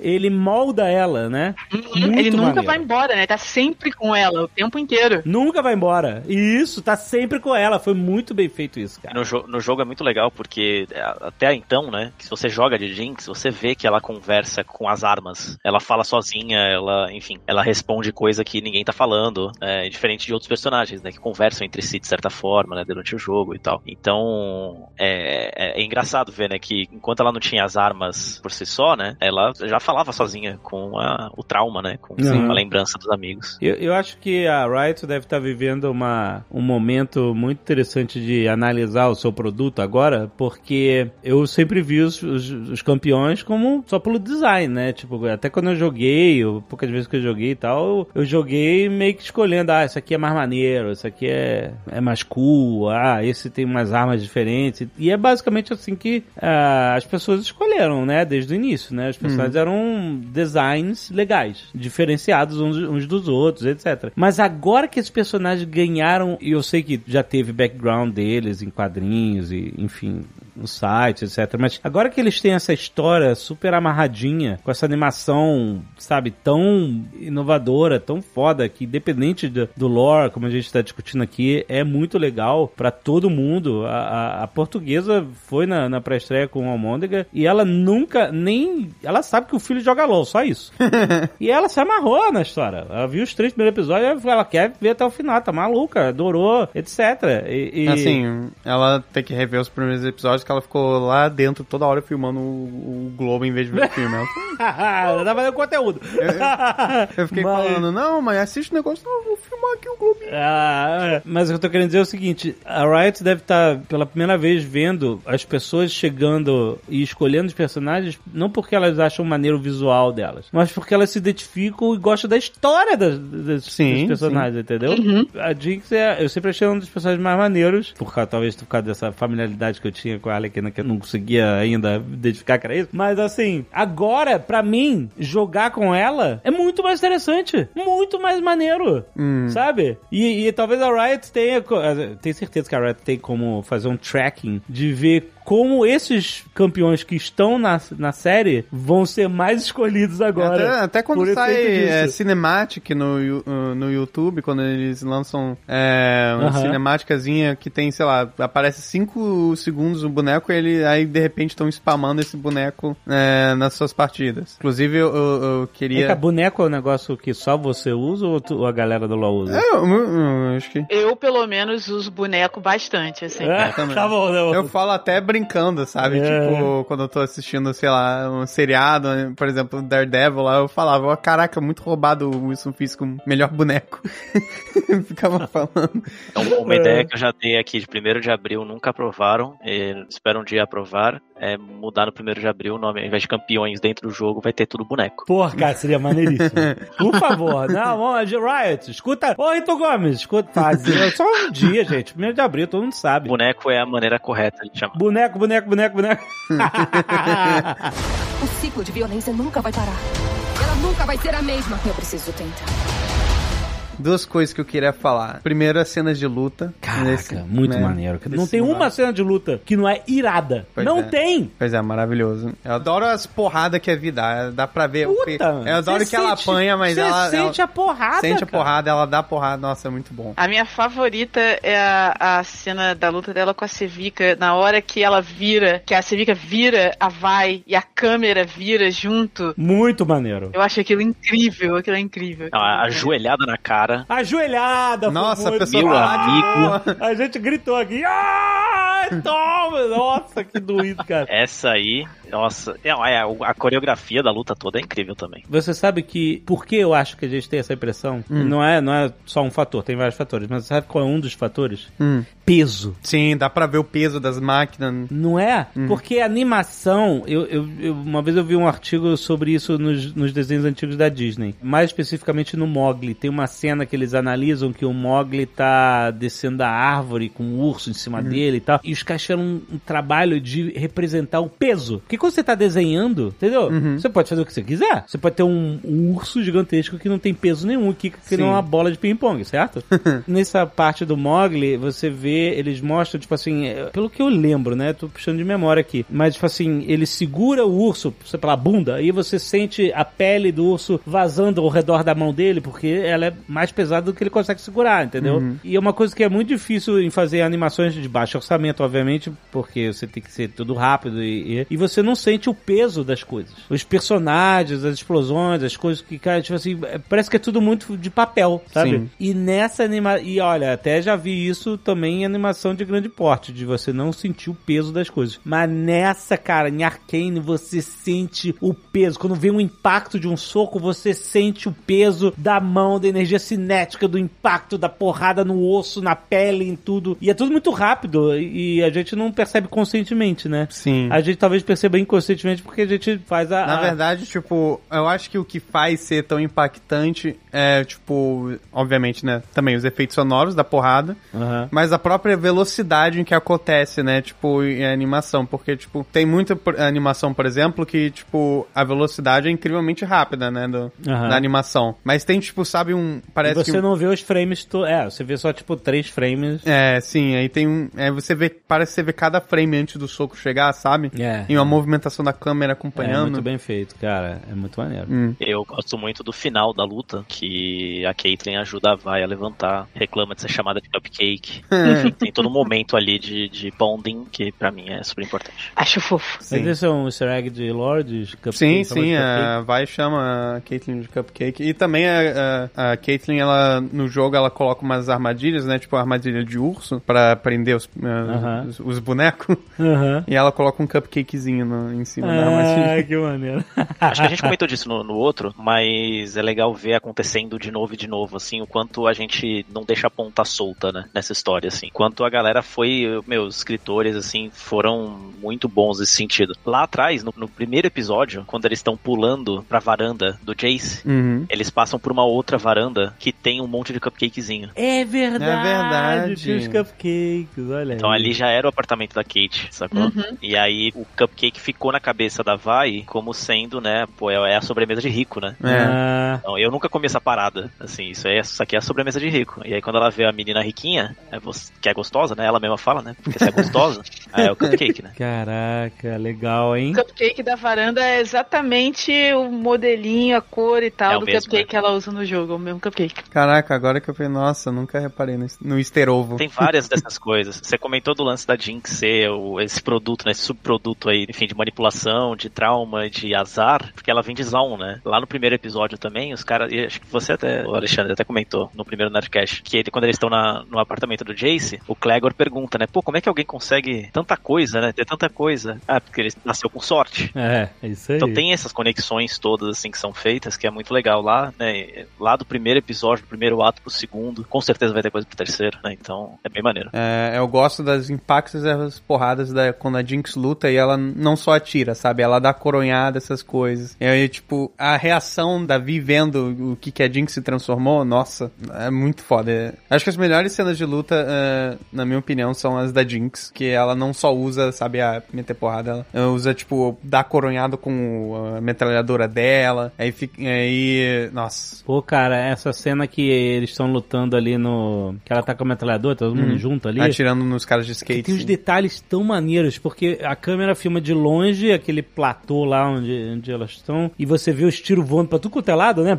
ele molda ela, né? Muito Uhum. Ele nunca maneiro. vai embora, né? Tá sempre com ela o tempo inteiro. Nunca vai embora. E isso, tá sempre com ela. Foi muito bem feito isso, cara. No, jo- no jogo é muito legal porque é, até então, né, que se você joga de Jinx, você vê que ela conversa com as armas. Ela fala sozinha, ela, enfim, ela responde coisa que ninguém tá falando, é, diferente de outros personagens, né, que conversam entre si de certa forma, né, durante o jogo e tal. Então, é, é- é engraçado ver, né, que enquanto ela não tinha as armas por si só, né, ela já falava sozinha com a- o trauma, né, com Uhum. a lembrança dos amigos. Eu, eu acho que a Riot deve estar vivendo uma, um momento muito interessante de analisar o seu produto agora, porque eu sempre vi os, os, os campeões como só pelo design, né? Tipo, até quando eu joguei, ou poucas vezes que eu joguei e tal, eu, eu joguei meio que escolhendo, ah, esse aqui é mais maneiro, esse aqui é, é mais cool, ah, esse tem umas armas diferentes. E é basicamente assim que ah, as pessoas escolheram, né? Desde o início, né? Os personagens eram designs legais, diferenciados uns, uns dos outros, etc. Mas agora que esses personagens ganharam, e eu sei que já teve background deles em quadrinhos e, enfim, no site, etc. Mas agora que eles têm essa história super amarradinha, com essa animação, sabe, tão inovadora, tão foda, que independente do, do lore, como a gente está discutindo aqui, é muito legal pra todo mundo. A, a- a portuguesa foi na, na pré-estreia com o Almôndega e ela nunca nem. Ela sabe que o filho joga LOL, só isso. [LAUGHS] e ela se amarrou na história. Ela viu os três primeiros episódios ela quer ver até o final, tá maluca, adorou, etc. E, e- Assim, ela tem que rever os primeiros episódios que ela ficou lá dentro toda hora filmando o, o Globo em vez de ver o filme. Ela- Dá pra ver conteúdo. Eu fiquei Mas- falando, não, mas assiste o negócio, não, eu vou filmar aqui o Globo. Ah, é. mas o que eu tô querendo dizer é o seguinte: a Riot deve estar pela primeira vez vendo as pessoas chegando e escolhendo os personagens, não porque elas acham maneiro o visual delas, mas porque elas se identificam e gostam da história das, das- Sim, dos personagens, entendeu? A Jinx é. Eu sempre achei um dos personagens mais maneiros, por causa, talvez por causa dessa familiaridade que eu tinha com a Arlequina, que eu não conseguia ainda identificar que era isso. Mas assim, agora, pra mim, jogar com ela é muito mais interessante. Muito mais maneiro. Sabe? E, e talvez a Riot tenha. eh, Tenho certeza que a Riot tem como fazer um tracking de ver como esses campeões que estão na, na série vão ser mais escolhidos agora. Até, até quando sai é, Cinematic no, uh, no YouTube, quando eles lançam é, uma Aham. cinemáticazinha que tem, sei lá, aparece 5 segundos o boneco e ele, aí de repente estão spamando esse boneco é, nas suas partidas. Inclusive eu, eu- eu É queria. que a boneco é um negócio que só você usa ou tu- ou a galera do LoL usa? É, eu, eu- eu acho que. Eu, pelo menos, uso boneco bastante, assim. É, tá bom, não. Eu falo até brincando, sabe? É. Tipo, quando eu tô assistindo, sei lá, um seriado, por exemplo, Daredevil lá, eu falava, ó, caraca, muito roubado o Wilson Fisk melhor boneco. [LAUGHS] Ficava falando. Então, uma ideia que eu já dei aqui de 1 de abril, nunca aprovaram, e espero um dia aprovar, é mudar no 1 de abril o nome, ao invés de campeões dentro do jogo, vai ter tudo boneco. Porra, cara, seria maneiríssimo. Por favor, não, vamos, de Riot, escuta. Ô, Rito Gomes, escuta. Fazer só um dia, gente. Primeiro de abril, todo mundo sabe. Boneco é a maneira correta de chamar. Boneco, boneco, boneco, boneco. [LAUGHS] O ciclo de violência nunca vai parar. Ela nunca vai ser a mesma. Eu preciso tentar. Duas coisas que eu queria falar. Primeiro, as cenas de luta. Caraca, nesse- muito né, maneiro. Não tem uma lugar. cena de luta que não é irada. Pois não é. tem. Pois é, maravilhoso. Eu adoro as porradas que a vida dá. Dá pra ver. Puta, eu adoro que ela sente- apanha, mas ela. sente ela a porrada, Sente a cara. porrada, ela dá porrada. Nossa, é muito bom. A minha favorita é a, a cena da luta dela com a Sevica, na hora que ela vira, que a Sevica vira a Vai e a câmera vira junto. Muito maneiro. Eu acho aquilo incrível, aquilo é incrível. Não, a ajoelhada na cara. Ajoelhada, foi Nossa, pessoa Meu de amigo. A gente gritou aqui. Ah, toma! Nossa, que doído, cara. Essa aí, nossa, é, é, a coreografia da luta toda é incrível também. Você sabe que por que eu acho que a gente tem essa impressão? Não é, não é só um fator, tem vários fatores, mas sabe qual é um dos fatores? Hum. Peso. Sim, dá pra ver o peso das máquinas. Não é? Porque a animação, eu, eu- eu- uma vez eu vi um artigo sobre isso nos, nos desenhos antigos da Disney. Mais especificamente no Mogli. Tem uma cena que eles analisam que o Mogli tá descendo da árvore com um urso em cima dele e tal. E os caras fizeram um, um trabalho de representar o peso. Porque quando você tá desenhando, entendeu? Você pode fazer o que você quiser. Você pode ter um, um urso gigantesco que não tem peso nenhum, que, que não é uma bola de ping-pong, certo? [LAUGHS] Nessa parte do Mogli, você vê, eles mostram, tipo assim, é, pelo que eu lembro, né? Tô puxando de memória aqui. Mas, tipo assim, ele segura o urso sei, pela bunda, aí você sente a pele do urso vazando ao redor da mão dele, porque ela é mais pesada do que ele consegue segurar, entendeu? E é uma coisa que é muito difícil em fazer animações de baixo orçamento, obviamente, porque você tem que ser tudo rápido e, e, e você não sente o peso das coisas. Os personagens, as explosões, as coisas que, cara, tipo assim, é- parece que é tudo muito de papel, sabe? Sim. E nessa animação. E olha, até já vi isso também em animação de grande porte, de você não sentir o peso das coisas. Mas nessa, cara, em Arcane, você sente o peso. Quando vem um impacto de um soco, você sente o peso da mão, da energia cinética, do impacto, da porrada no osso, na pele, em tudo. E é tudo muito rápido. E a gente não percebe conscientemente, né? Sim. A gente talvez perceba inconscientemente porque a gente faz a. Na a- verdade, tipo, eu acho que o que faz ser tão impactante é, tipo, obviamente, né? Também os efeitos sonoros da porrada, Aham. mas a própria velocidade em que acontece, né? Tipo, em animação. Porque, tipo, tem muita animação, por exemplo, que, tipo, a velocidade é incrivelmente rápida, né? Do, Aham. Da animação. Mas tem, tipo, sabe, um. E Parece você que. não vê os frames. To... É, você vê só tipo três frames. É, sim, aí tem um. Aí você vê. Parece que você vê cada frame antes do soco chegar, sabe? É. E uma movimentação da câmera É acompanhando. muito bem feito, cara. É muito maneiro. Hum. Eu gosto muito do final da luta, que a Caitlyn ajuda a Vai a levantar, reclama de ser chamada de cupcake. [LAUGHS] Tem todo um momento ali de, de bonding, que pra mim é super importante. Acho fofo. Mas Sim. esse é um easter egg de Lords? Cupcake, Sim, sim, a Vai chama a Caitlyn de Cupcake. E também a, a, a Caitlyn, ela, no jogo, ela coloca umas armadilhas, né? Tipo armadilha de urso, pra prender os, uh, Aham. os, os bonecos. Aham. [LAUGHS] E ela coloca um cupcakezinho no- em cima da armadilha. Ah, que maneiro. [LAUGHS] Acho que a gente comentou disso no, no outro, mas é legal ver acontecendo de novo e de novo, assim, o quanto a gente não deixa a ponta solta, né, nessa história, assim. Quanto a galera foi, meus escritores, assim, foram muito bons nesse sentido. Lá atrás, no, no primeiro episódio, quando eles estão pulando pra varanda do Jace, Uhum. eles passam por uma outra varanda que tem um monte de cupcakezinho. É verdade. É verdade. Tinha os cupcakes, olha Então aí. ali já era o apartamento da Kate, sacou? E aí o cupcake que ficou na cabeça da Vai como sendo, né, pô, é a sobremesa de rico, né? É. Então, eu nunca comi essa parada, assim, isso, aí, isso aqui é a sobremesa de rico. E aí quando ela vê a menina riquinha, é que é gostosa, né, ela mesma fala, né, porque você é gostosa, [LAUGHS] aí é o cupcake, né? caraca, legal, hein? O cupcake da varanda é exatamente o modelinho, a cor e tal É do mesmo, cupcake né? que ela usa no jogo, é o mesmo cupcake. Caraca, agora que eu falei, nossa, nunca reparei no, no easter ovo. Tem várias dessas coisas. Você comentou do lance da Jinx ser o- esse produto, né? Esse subproduto aí, enfim, de manipulação, de trauma, de azar, porque ela vem de Zaun, né? Lá no primeiro episódio também, os caras. e Acho que você até, o Alexandre, até comentou no primeiro Nerdcast, que ele, quando eles estão na- no apartamento do Jace, o Clegor pergunta, né? Pô, como é que alguém consegue tanta coisa, né? Ter tanta coisa? Ah, porque ele nasceu com sorte. É, é isso aí. Então tem essas conexões todas assim que são feitas, que é muito legal lá, né? Lá do primeiro episódio, do primeiro ato pro segundo, com certeza vai ter coisa pro terceiro, né? Então é bem maneiro. É, eu gosto das impactos e das porradas da, quando a Jinx luta e ela não só atira, sabe? Ela dá coronhada, essas coisas. E aí, tipo, a reação da Vi vendo o que, que a Jinx se transformou, nossa, é muito foda. É- Acho que as melhores cenas de luta, é, na minha opinião, são as da Jinx, que ela não só usa, sabe, a meter porrada, ela, usa, tipo, dar coronhado com a metralhadora dela, aí fica, aí, nossa. Pô, cara, essa cena que eles estão lutando ali no. Que ela tá com a metralhadora, todo mundo junto ali. Atirando nos caras de skate. tem uns sim. detalhes tão maneiros, porque a câmera filma de longe aquele platô lá onde, onde elas estão, e você vê os tiros voando pra tudo quanto é lado, né?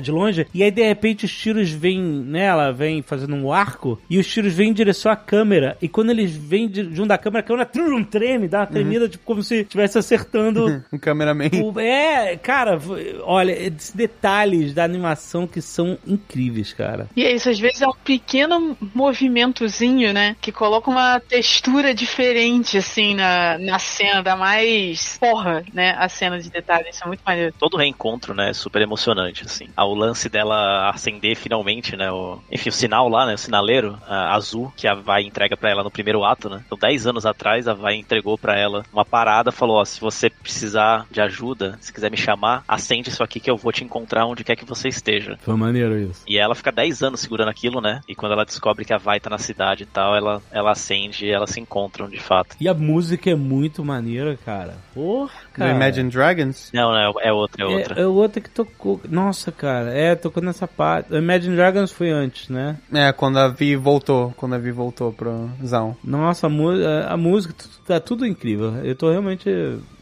De longe. E aí, de repente, os tiros vêm nela, vem fazendo um arco, e os tiros vêm em direção à câmera. E quando eles vêm de, junto da câmera, a câmera trum, treme, dá uma tremida, tipo como se estivesse acertando. [LAUGHS] Um cameraman. o- é, cara, olha, esses detalhes da animação que são incríveis, cara. E é isso, às vezes é um pequeno movimentozinho, né? Que coloca uma textura diferente, assim, na, na cena, dá mais porra, né? A cena de detalhes, isso é muito maneiro. Todo reencontro, né, é super emocionante, assim. O lance dela acender finalmente, né, o, enfim, o sinal lá, né, o sinaleiro ah, azul que a Vai entrega pra ela no primeiro ato, né. Então, 10 anos atrás, a Vai entregou pra ela uma parada, falou, ó, se você precisar de ajuda, se quiser me chamar, acende isso aqui que eu vou te encontrar onde quer que você esteja. Foi maneiro isso. E ela fica 10 anos segurando aquilo, né? E quando ela descobre que a Vai tá na cidade e tal, ela, ela acende e elas se encontram de fato. E a música é muito maneira, cara. Porra, Do cara. Imagine Dragons? Não, não, é outra, é outra. É, é outra que tocou. Nossa, cara. É, tocou nessa parte. O Imagine Dragons foi antes, né? É, quando a Vi voltou, quando a Vi voltou pro Zaun. Nossa, a, a- música tá tudo incrível. Eu tô realmente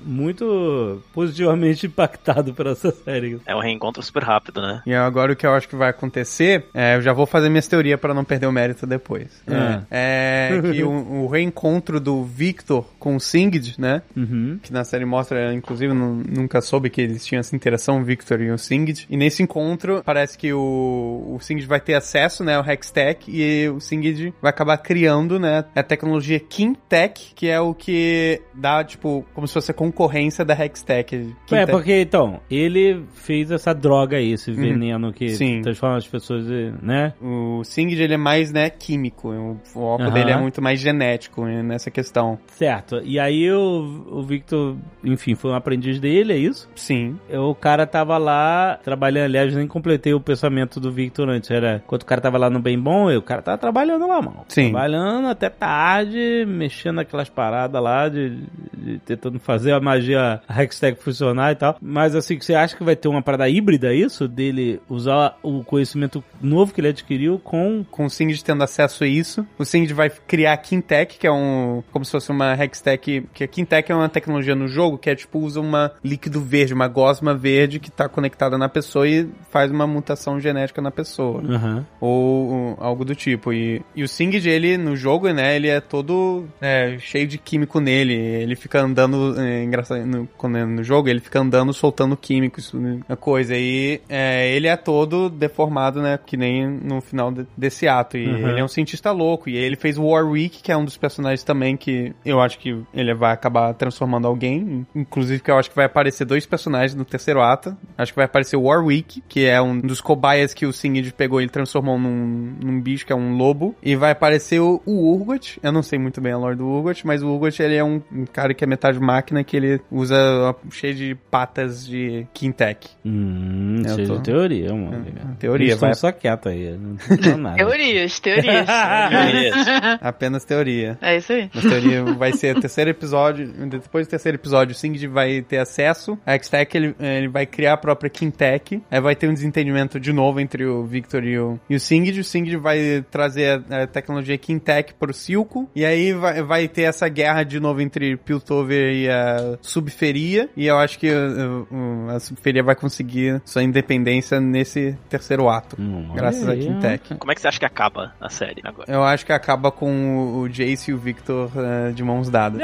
muito positivamente [LAUGHS] impactado por essa série. É um reencontro super rápido, né? E agora o que eu acho que vai acontecer, é, eu já vou fazer minhas teorias pra não perder o mérito depois. Ah. É, é que o, [LAUGHS] o reencontro do Victor com o Singed, né? Uhum. Que na série mostra, inclusive, nu- nunca soube que eles tinham essa interação, o Victor e o Singed. E nesse encontro, parece que o, o Singed vai ter acesso, né, ao Hextech, e o Singed vai acabar criando, né, a tecnologia Kintech, que é o que dá, tipo, como se fosse a concorrência da Hextech. É, porque então, ele fez essa droga aí, esse veneno que Sim. transforma as pessoas, né? O Singed, ele é mais, né, químico. O foco Aham. dele é muito mais genético né, nessa questão. Certo. E aí o, o Victor, enfim, foi um aprendiz dele, é isso? Sim. O cara tava lá trabalhando, aliás, nem completei o pensamento do Victor antes. Era quando o cara tava lá no bem bom, e o cara tava trabalhando lá, mano. Sim. Trabalhando até tarde, mexendo naquelas paradas lá, de, de tentando fazer a magia a Hextech funcionar e tal. Mas assim, você acha que vai ter uma parada híbrida é isso? Dele usar o conhecimento novo que ele adquiriu com. Com o Singed tendo acesso a isso, o Singed vai criar a Kintech, que é um. como se fosse uma Hextech. Que a Kintech é uma tecnologia no jogo que é tipo, usa uma líquido verde, uma gosma verde que tá conectada na pessoa e faz uma mutação genética na pessoa. Aham. ou um, algo do tipo. E, e o Singed, ele, no jogo, né, ele é todo é, cheio de químico nele. Ele fica andando, é, engraçado, no, quando é no jogo, ele fica andando soltando químicos, né, a coisa. E é, ele é todo deformado, né, que nem no final de- desse ato. E Uhum. ele é um cientista louco. E ele fez o Warwick, que é um dos personagens também que eu acho que ele vai acabar transformando alguém. Inclusive, que eu acho que vai aparecer dois personagens no terceiro ato. Acho que vai aparecer o Warwick, que é um dos cobaias que o Singed pegou e ele transformou num, num bicho que é um lobo. E vai aparecer o, o Urgot. Eu não sei muito bem a lore do Urgot, mas o Urgot ele é um, um cara que é metade máquina, que ele usa cheio de patas de Quintec. Hum, Eu seja tô- teoria, mano. Hum, teoria, vai. só quieto aí. Não tô nada. Teorias, teorias. Beleza. [LAUGHS] Apenas teoria. é isso aí. Mas teoria vai ser o terceiro episódio. Depois do terceiro episódio, o Singed vai ter acesso. A X-Tech ele, ele vai criar a própria Quintec. Aí vai ter um desentendimento de novo entre o Victor e o, e o Singed. O Singed vai trazer a, a tecnologia Quintec pro Silco. E aí vai, vai ter essa guerra de novo entre Piltover e a Subferia. E eu acho que uh, uh, a Subferia vai conseguir sua independência nesse terceiro ato. Hum, graças a aí, Quintec. Como é que você acha que acaba a série agora? Eu acho que acaba com o, Jace e o Victor uh, de mãos dadas.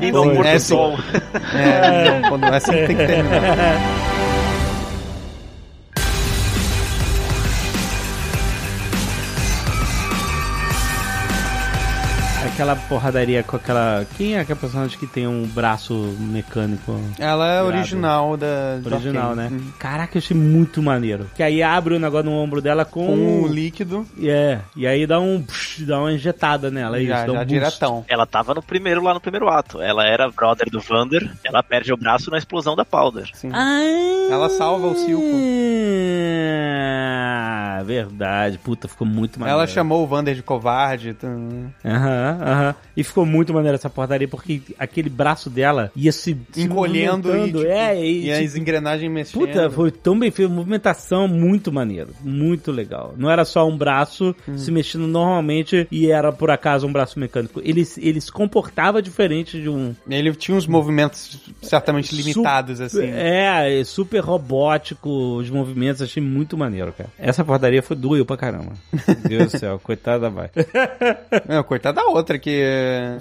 E não pôr é do assim. sol. É, quando é assim que tem que terminar. [LAUGHS] Aquela porradaria com aquela. Quem é aquela personagem que tem um braço mecânico? Ela é original da Original, né? Uhum. Caraca, eu achei muito maneiro. Que aí abre o negócio no ombro dela com. Com o líquido, É, e aí dá um. psh, dá uma injetada nela. já, isso, dá um já diretão. Ela tava no primeiro, lá no primeiro ato. Ela era brother do Vander. Ela perde o braço na explosão da Powder. Sim. Ah, Ela salva o Silco. Verdade. Puta, ficou muito maneiro. Ela chamou o Vander de covarde. então, Aham, aham. E ficou muito maneiro essa portaria, porque aquele braço dela ia se, se encolhendo e, tipo, é, e, e as tipo, engrenagens mexendo. Puta, foi tão bem feito, movimentação muito maneiro, muito legal. Não era só um braço Hum. se mexendo normalmente e era por acaso um braço mecânico. Ele, ele se comportava diferente de um. Ele tinha uns movimentos certamente limitados, assim. É, é super robótico, os movimentos, achei muito maneiro, cara. Essa portaria foi doeu pra caramba. Meu Deus do céu, [LAUGHS] coitada vai. Não, coitada da outra, que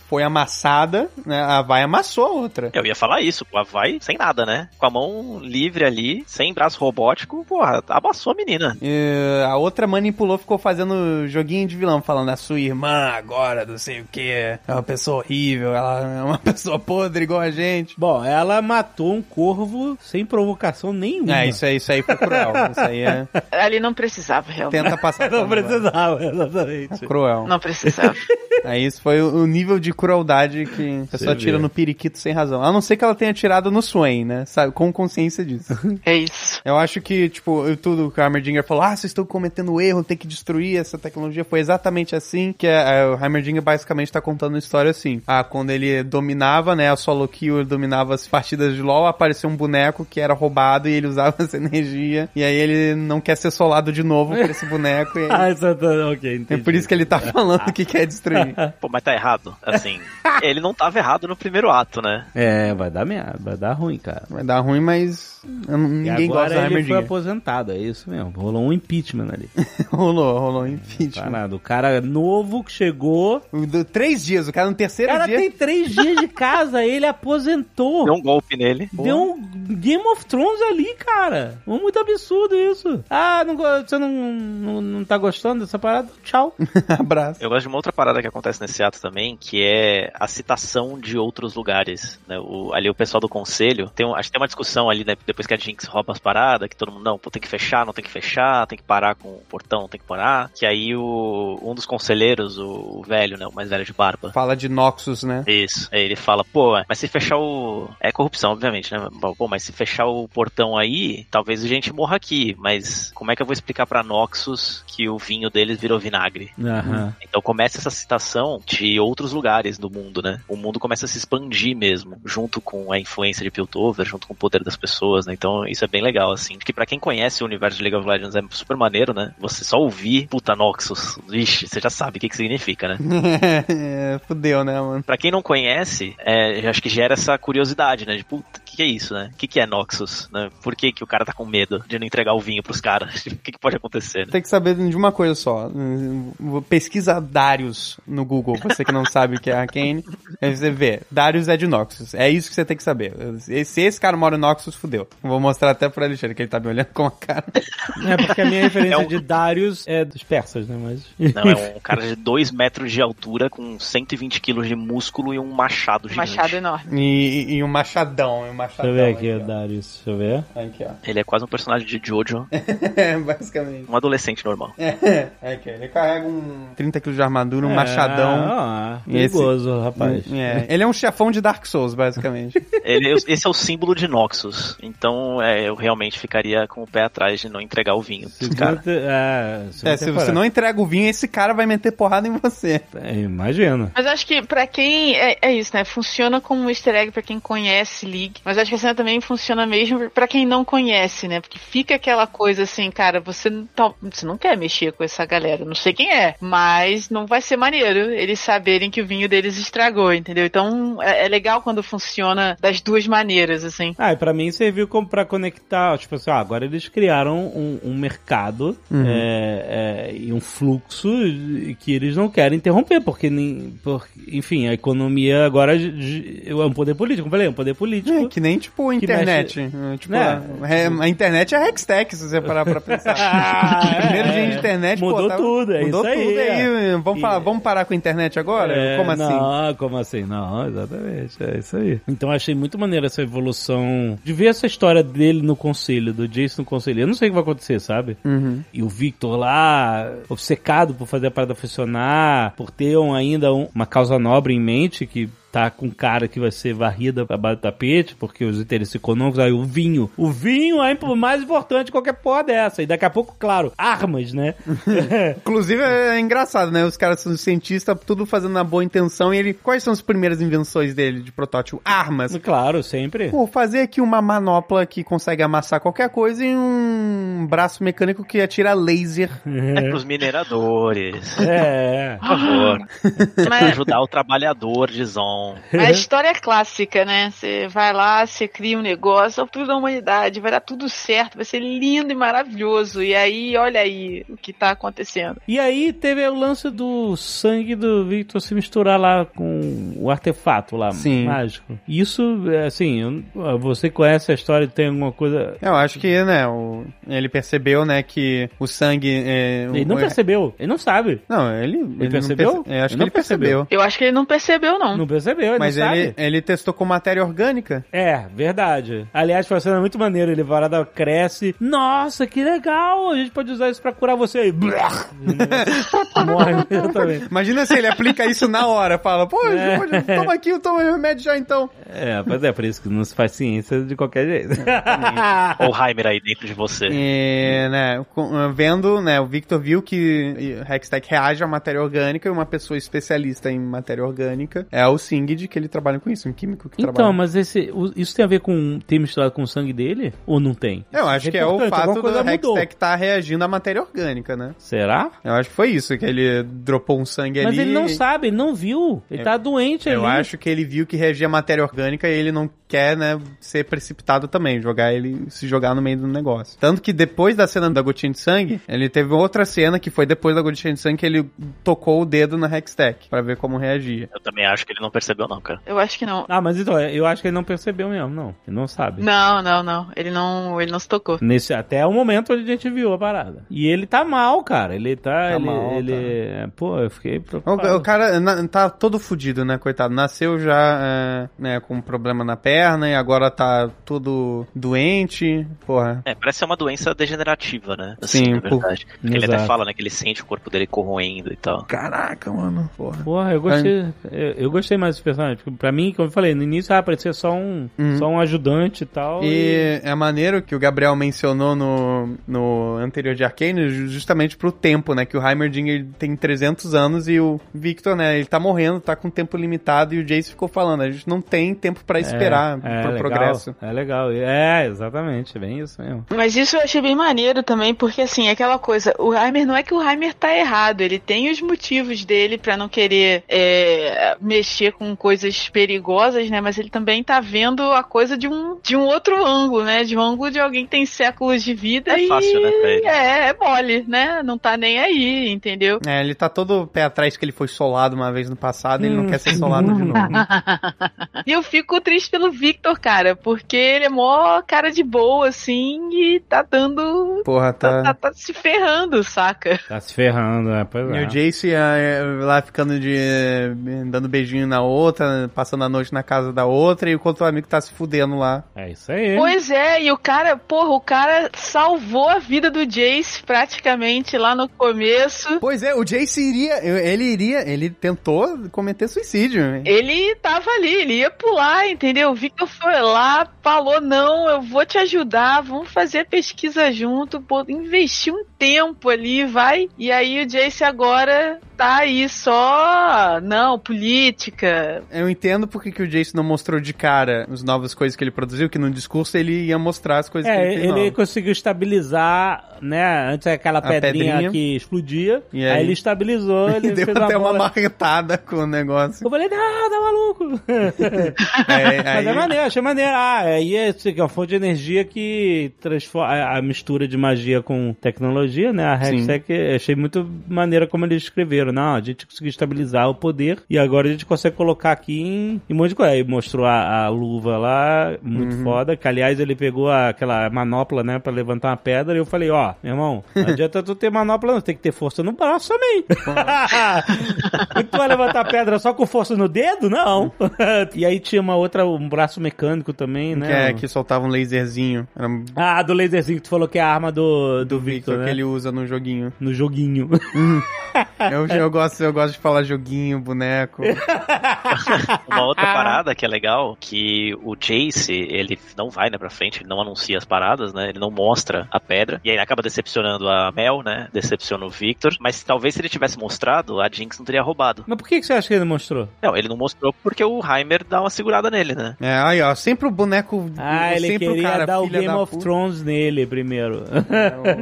foi amassada, né? A vai amassou a outra. Eu ia falar isso, a vai sem nada, né? Com a mão livre ali, sem braço robótico, porra, abaçou a menina. E a outra manipulou, ficou fazendo joguinho de vilão, falando a sua irmã agora, não sei o que, é uma pessoa horrível, ela é uma [LAUGHS] pessoa podre igual a gente. Bom, ela matou um corvo sem provocação nenhuma. É, isso aí, isso aí foi cruel. Isso aí é. [LAUGHS] Ali não precisava, realmente. Tenta passar [LAUGHS] Não precisava, exatamente. Cruel. Não precisava. Aí isso foi o nível de crueldade que a pessoa Você tira vê. no periquito sem razão. A não ser que ela tenha tirado no Swain, né? Sabe? Com consciência disso. É isso. Eu acho que, tipo, eu- tudo que o Heimerdinger falou, ah, vocês estão cometendo erro, tem que destruir essa tecnologia, foi exatamente assim que é, o Heimerdinger basicamente tá contando uma história assim. Ah, quando ele dominava, né, a solo kill, ele dominava as partidas de LoL, apareceu um boneco que era roubado e ele usava [LAUGHS] essa energia, e aí ele não quer ser solado de novo por esse boneco, e aí... [LAUGHS] Ah, isso tá, ok, entendi. É por isso que ele tá falando que quer destruir. [LAUGHS] Pô, mas tá errado. Assim, ele não tava errado no primeiro ato, né? É, vai dar merda, vai dar ruim, cara. Vai dar ruim, mas não- E ninguém gosta agora do ele foi aposentado, é isso mesmo. Rolou um impeachment ali. [LAUGHS] rolou, rolou um impeachment. Parado. O cara novo que chegou. O Três dias, o cara no O terceiro cara dia... tem três dias de casa, ele aposentou. Deu um golpe nele. Deu um Game of Thrones ali, cara. Um muito absurdo isso. Ah, não, você não, não, não tá gostando dessa parada? Tchau. [LAUGHS] Abraço. Eu gosto de uma outra parada que acontece nesse ato também, que é a citação de outros lugares. Né? O- ali o pessoal do conselho, tem um- acho que tem uma discussão ali, né, depois que a Jinx rouba as paradas, que todo mundo, não, pô, tem que fechar, não tem que fechar, tem que parar com o portão, tem que parar. Que aí o, um dos conselheiros, o, o velho, né, o mais velho de barba, Fala de Noxus, né? isso. Aí ele fala, pô, mas se fechar o. É corrupção, obviamente, né? Pô, mas se fechar o portão aí, talvez a gente morra aqui. Mas como é que eu vou explicar pra Noxus que o vinho deles virou vinagre? Aham. Então começa essa citação de outros lugares do mundo, né? O mundo começa a se expandir mesmo, junto com a influência de Piltover, junto com o poder das pessoas, né? Então isso é bem legal, assim. Que pra quem conhece o universo de League of Legends é super maneiro, né? Você só ouvir, puta, Noxus, vixe, você já sabe o que que significa, né? [LAUGHS] é, fudeu, né, mano? Pra quem não conhece, é, eu acho que gera essa curiosidade, né? De puta, que, que é isso, né? O que, que é Noxus, né? Por que, que o cara tá com medo de não entregar o vinho pros caras? [LAUGHS] O que, que pode acontecer, né? Tem que saber de uma coisa só. Pesquisa Darius no Google, você que não sabe o que é Arcane. Aí você vê, Darius é de Noxus. É isso que você tem que saber. Se esse cara mora em Noxus, fudeu. Vou mostrar até pro Alexandre, que ele tá me olhando com a cara. É porque a minha referência É um- de Darius é dos persas, né? Mas. Não, é um cara de 2 metros de altura, com 120 quilos de músculo e um machado gigante. Machado enorme. E, e um machadão, um machadão. Deixa eu ver aqui, aqui. Darius. Deixa eu ver. Aqui, ó. Ele é quase um personagem de Jojo, É, [LAUGHS] basicamente. um adolescente normal. [LAUGHS] É, é que ele carrega um 30 kg de armadura, um É, machadão. Ah, E esse- perigoso, rapaz. É, ele é um chefão de Dark Souls, basicamente. [LAUGHS] Ele, esse é o símbolo de Noxus. Então é, eu realmente ficaria com o pé atrás de não entregar o vinho. caras. te- é, segunda é, se você não entrega o vinho, esse cara vai meter porrada em você. É, imagina. Mas acho que pra quem. É, é isso, né? Funciona como um easter egg pra quem conhece League. Mas acho que a cena também funciona mesmo pra quem não conhece, né? Porque fica aquela coisa assim, cara, você não, tá- você não quer mexer com essa galera. Não sei quem é. Mas não vai ser maneiro eles saberem que o vinho deles estragou, entendeu? Então é, é legal quando funciona das duas maneiras, assim. Ah, e pra mim serviu como pra conectar, tipo assim, ah, agora eles criaram um, um mercado Uhum. é, é, e um fluxo que eles não querem interromper, porque, nem, por, enfim, a economia agora é um poder político, como eu falei, é um poder político. É, que nem, tipo, internet. É, Tipo, Né? a, a internet é Hextech, se você parar pra pensar. Ah, [LAUGHS] Primeiro é. dia de internet, Mudou pô, tá- tudo, é mudou isso aí, tudo é. Vamos, E- falar, vamos parar com a internet agora? É, Como assim? Não, como assim? Não, exatamente. É isso aí. Então achei muito maneiro essa evolução de ver essa história dele no conselho, do Jason no conselho. Eu não sei o que vai acontecer, sabe? Uhum. E o Victor lá, obcecado por fazer a parada funcionar, por ter um- ainda um- uma causa nobre em mente que tá com cara que vai ser varrida pra baixo do tapete, porque os interesses econômicos, aí o vinho. O vinho é o mais importante de qualquer porra dessa. E daqui a pouco, claro, armas, né? [LAUGHS] Inclusive é engraçado, né? Os caras são cientistas, tudo fazendo na boa intenção. E ele. Quais são as primeiras invenções dele de protótipo? Armas. claro, sempre. Pô, fazer aqui uma manopla que consegue amassar qualquer coisa e um braço mecânico que atira laser. É pros mineradores. É. Por favor. É [LAUGHS] pra ajudar o trabalhador de Zon. A [LAUGHS] história é clássica, né? Você vai lá, você cria um negócio, é o tudo da humanidade, vai dar tudo certo, vai ser lindo e maravilhoso. E aí, olha aí o que tá acontecendo. E aí teve o lance do sangue do Victor se misturar lá com o artefato lá, Sim. mágico. Isso, é, assim, eu- você conhece a história, tem alguma coisa... Eu acho que, né, o- ele percebeu, né, que o sangue. É, Ele não percebeu, ele não sabe. Não, ele. ele não percebeu? perce- é, acho Ele que não ele percebeu. Eu acho que ele não percebeu, não. Não percebeu, ele Mas ele, ele testou com matéria orgânica. É, verdade. Aliás, foi uma cena muito maneira. Ele varada cresce. Nossa, que legal! A gente pode usar isso pra curar você. Blá, [LAUGHS] Morre imediatamente. Imagina se ele aplica isso na hora, fala, pô, É. pode- toma aqui, toma o remédio já então. É, mas é por isso que não se faz ciência de qualquer jeito. [LAUGHS] Ou o Heimer aí dentro de você. E, né, vendo, né, o Victor viu que o Hextech reage à matéria orgânica e uma pessoa especialista em matéria orgânica é o Singed, que ele trabalha com isso, um químico que Então, trabalha. mas esse, o- isso tem a ver com ter misturado com o sangue dele? Ou não tem? Eu acho que é o fato do. Hextech estar reagindo à matéria orgânica, né? Será? Eu acho que foi isso, que ele dropou um sangue Mas ali. ele não sabe, ele não viu. Ele Eu- tá doente Eu ali. acho que ele viu que reagia à matéria orgânica e ele não quer, né, ser precipitado também, jogar ele, se jogar no meio do negócio. Tanto que depois da cena da gotinha de sangue, ele teve outra cena que foi depois da gotinha de sangue que ele tocou o dedo na Hextech pra ver como reagia. Eu também acho que ele não percebeu, não, cara. Eu acho que não. Ah, mas então, eu acho que ele não percebeu mesmo, não. Ele não sabe. Não, não, não. Ele não, ele não se tocou. Nesse, até o momento onde a gente viu a parada. E ele tá mal, cara. Ele tá. Tá ele, mal, ele- é, Pô, eu fiquei O, preocupado. o cara na- tá todo fudido, né, coitado. Nasceu já, é, né, com um problema na perna e agora tá todo doente. Porra. É, parece ser uma doença degenerativa, né? Sim, na verdade. Porque ele até Exato. fala, né, que ele sente o corpo dele corroendo e tal. Caraca, mano. Porra. Porra, eu gostei. Eu, eu gostei mais desse personagem. Porque pra mim, como eu falei, no início ah, parecia só um, só um ajudante e tal. E é maneiro que o Gabriel mencionou no, no anterior de Arcane, ju- justamente pro tempo, né? Que o Heimerdinger tem 300 anos e o Victor, né? Ele tá morrendo, tá com tempo limitado e o Jace ficou falando, a gente não tem tempo pra esperar é, pro legal, progresso. É legal. É, exatamente. É bem isso mesmo. Mas isso eu achei bem maneiro também, porque assim, é aquela coisa, o Heimer não é que o Heimer tá errado, ele tem os motivos dele pra não querer é, mexer com coisas perigosas, né? Mas ele também tá vendo a coisa de um, de um outro ângulo, né? De um ângulo de alguém que tem séculos de vida É e fácil, né, pra ele. é, é mole, né? Não tá nem aí, entendeu? É, ele tá todo pé atrás que ele foi solado uma vez no passado e ele não quer ser solado de novo. [LAUGHS] E eu fico triste pelo Victor, cara, porque ele é mó cara de boa, assim, e tá dando. Porra, Tá, tá. tá- tá se ferrando, saca? Tá se ferrando, né? Pois E é. o Jace lá ficando de. é, dando beijinho na outra, passando a noite na casa da outra, e enquanto o amigo tá se fudendo lá. É isso aí. Pois é, e o cara, porra, o cara salvou a vida do Jace praticamente lá no começo. Pois é, o Jace iria. Ele iria. Ele tentou cometer suicídio. Ele tava ali, ele ia pular, entendeu? O Victor foi lá, falou: não, eu vou te ajudar, vamos fazer a pesquisa junto, pô, investir um tempo ali, vai. E aí o Jace agora tá aí só. Não, política. Eu entendo porque que o Jace não mostrou de cara as novas coisas que ele produziu, que no discurso ele ia mostrar as coisas que É, ele fez. ele novas. conseguiu estabilizar, né? Antes aquela pedrinha, pedrinha. que explodia. E aí? aí? ele estabilizou, [LAUGHS] ele E deu fez até a uma bola. marretada com o negócio. Eu falei, não, tá maluco. [LAUGHS] É, Mas aí- é maneiro, achei maneiro. Ah, aí é isso aqui, é uma fonte de energia que transforma a, a mistura de magia com tecnologia, né? A Hextech, achei muito maneira como eles escreveram. Não, a gente conseguiu estabilizar o poder e agora a gente consegue colocar aqui em, em um monte de coisa. Aí mostrou a, a luva lá, muito Uhum. foda, que aliás ele pegou a- aquela manopla, né, pra levantar uma pedra e eu falei, ó, meu irmão, não [LAUGHS] adianta tu ter manopla não, tem que ter força no braço também. [LAUGHS] e tu vai levantar pedra só com força no dedo? Não. [LAUGHS] e aí tinha uma outra, um braço mecânico também, que, né? é, que soltava um laserzinho. Era Ah, do laserzinho que tu falou que é a arma do, do, Victor, Victor né? que ele usa no joguinho. No joguinho. Eu, eu, gosto, eu gosto de falar joguinho, boneco. [LAUGHS] Uma outra parada que é legal, que o Jace, ele não vai, né, pra frente, ele não anuncia as paradas, né, ele não mostra a pedra, e aí acaba decepcionando a Mel, né, decepciona o Victor, mas talvez se ele tivesse mostrado, a Jinx não teria roubado. Mas por que, que você acha que ele não mostrou? Não, ele não mostrou porque o Heimer dá uma segurada nele, né. É, aí, ó, sempre o boneco. Ah, ele sempre queria o cara, dar o Game of puta. Thrones nele primeiro.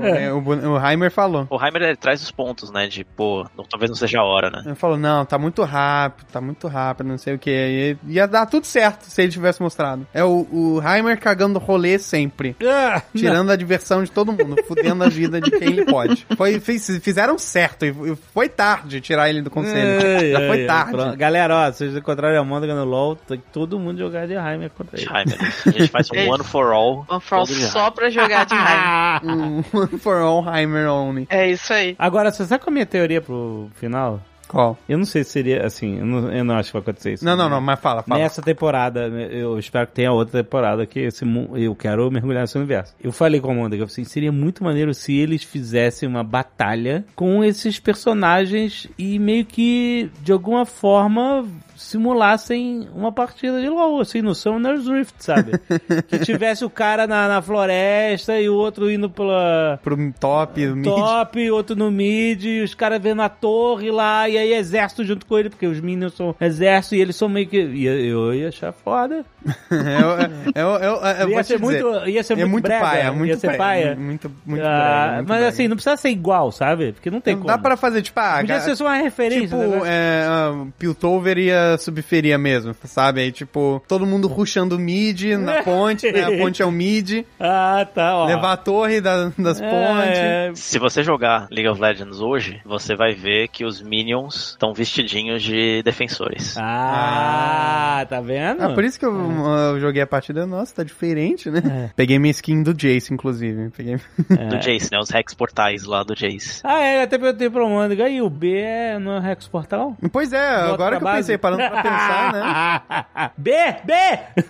É, o, bone- o Heimer falou. O Heimer ele traz os pontos, né, de, pô, não- talvez não seja a hora, né. Ele falou, não, tá muito rápido, tá muito rápido, não sei o que. Ia dar tudo certo se ele tivesse mostrado. É o, o Heimer cagando rolê sempre. Ah, Tirando a diversão de todo mundo, fudendo a vida de quem ele pode. Foi, fez- fizeram certo, e foi tarde tirar ele do conselho. Já foi tarde. pronto. Galera, ó, se vocês encontrarem a Mônica no LoL, tem que todo mundo jogar de Heimer contra ele. Heimer. A gente faz um one for all. Falar todo de só pra jogar de [LAUGHS] raiva. Um for all Heimer only. É isso aí. Agora, você sabe qual é a minha teoria pro final? Qual? Eu não sei se seria assim, eu não, eu não acho que vai acontecer isso. Não, não, não, mas fala, fala. Nessa temporada, eu espero que tenha outra temporada que esse eu quero mergulhar nesse universo. Eu falei com a Amanda que eu falei, assim, seria muito maneiro se eles fizessem uma batalha com esses personagens e meio que, de alguma forma, simulassem uma partida de LoL, assim, no Summoner's Rift, sabe? [LAUGHS] que tivesse o cara na, na floresta e o outro indo pela Pro top, mid. top, outro no mid, e os caras vendo a torre lá, e aí exército junto com ele, porque os minions são exército e eles são meio que. Ia, eu ia achar foda. [LAUGHS] eu, eu, eu, ia, ser dizer, muito, ia ser é muito, muito brega, paia, muito ia ser paia. Muito, muito Ah, brega, muito mas brega. assim, não precisa ser igual, sabe? Porque não tem Não como. Dá pra fazer, tipo, ah, Podia ser só uma referência. Tipo, né? é, uh, Piltover e Subferia mesmo, sabe? Aí, tipo, todo mundo rushando mid na [LAUGHS] ponte, né? A ponte é o mid, Ah, tá, ó. levar a torre da- das pontes. É, Se você jogar League of Legends hoje, você vai ver que os minions estão vestidinhos de defensores. Ah, tá vendo? Ah, por isso que eu, uh, eu joguei a partida, nossa, tá diferente, né? Peguei minha skin do Jace, inclusive. Peguei... Do Jace, né? Os Rex portais lá do Jace. Ah, é, até perguntei pro Mônica, e o B é no Rex Portal? Pois é, Volta agora que eu pensei, parando pra pensar, né? [LAUGHS] B, B!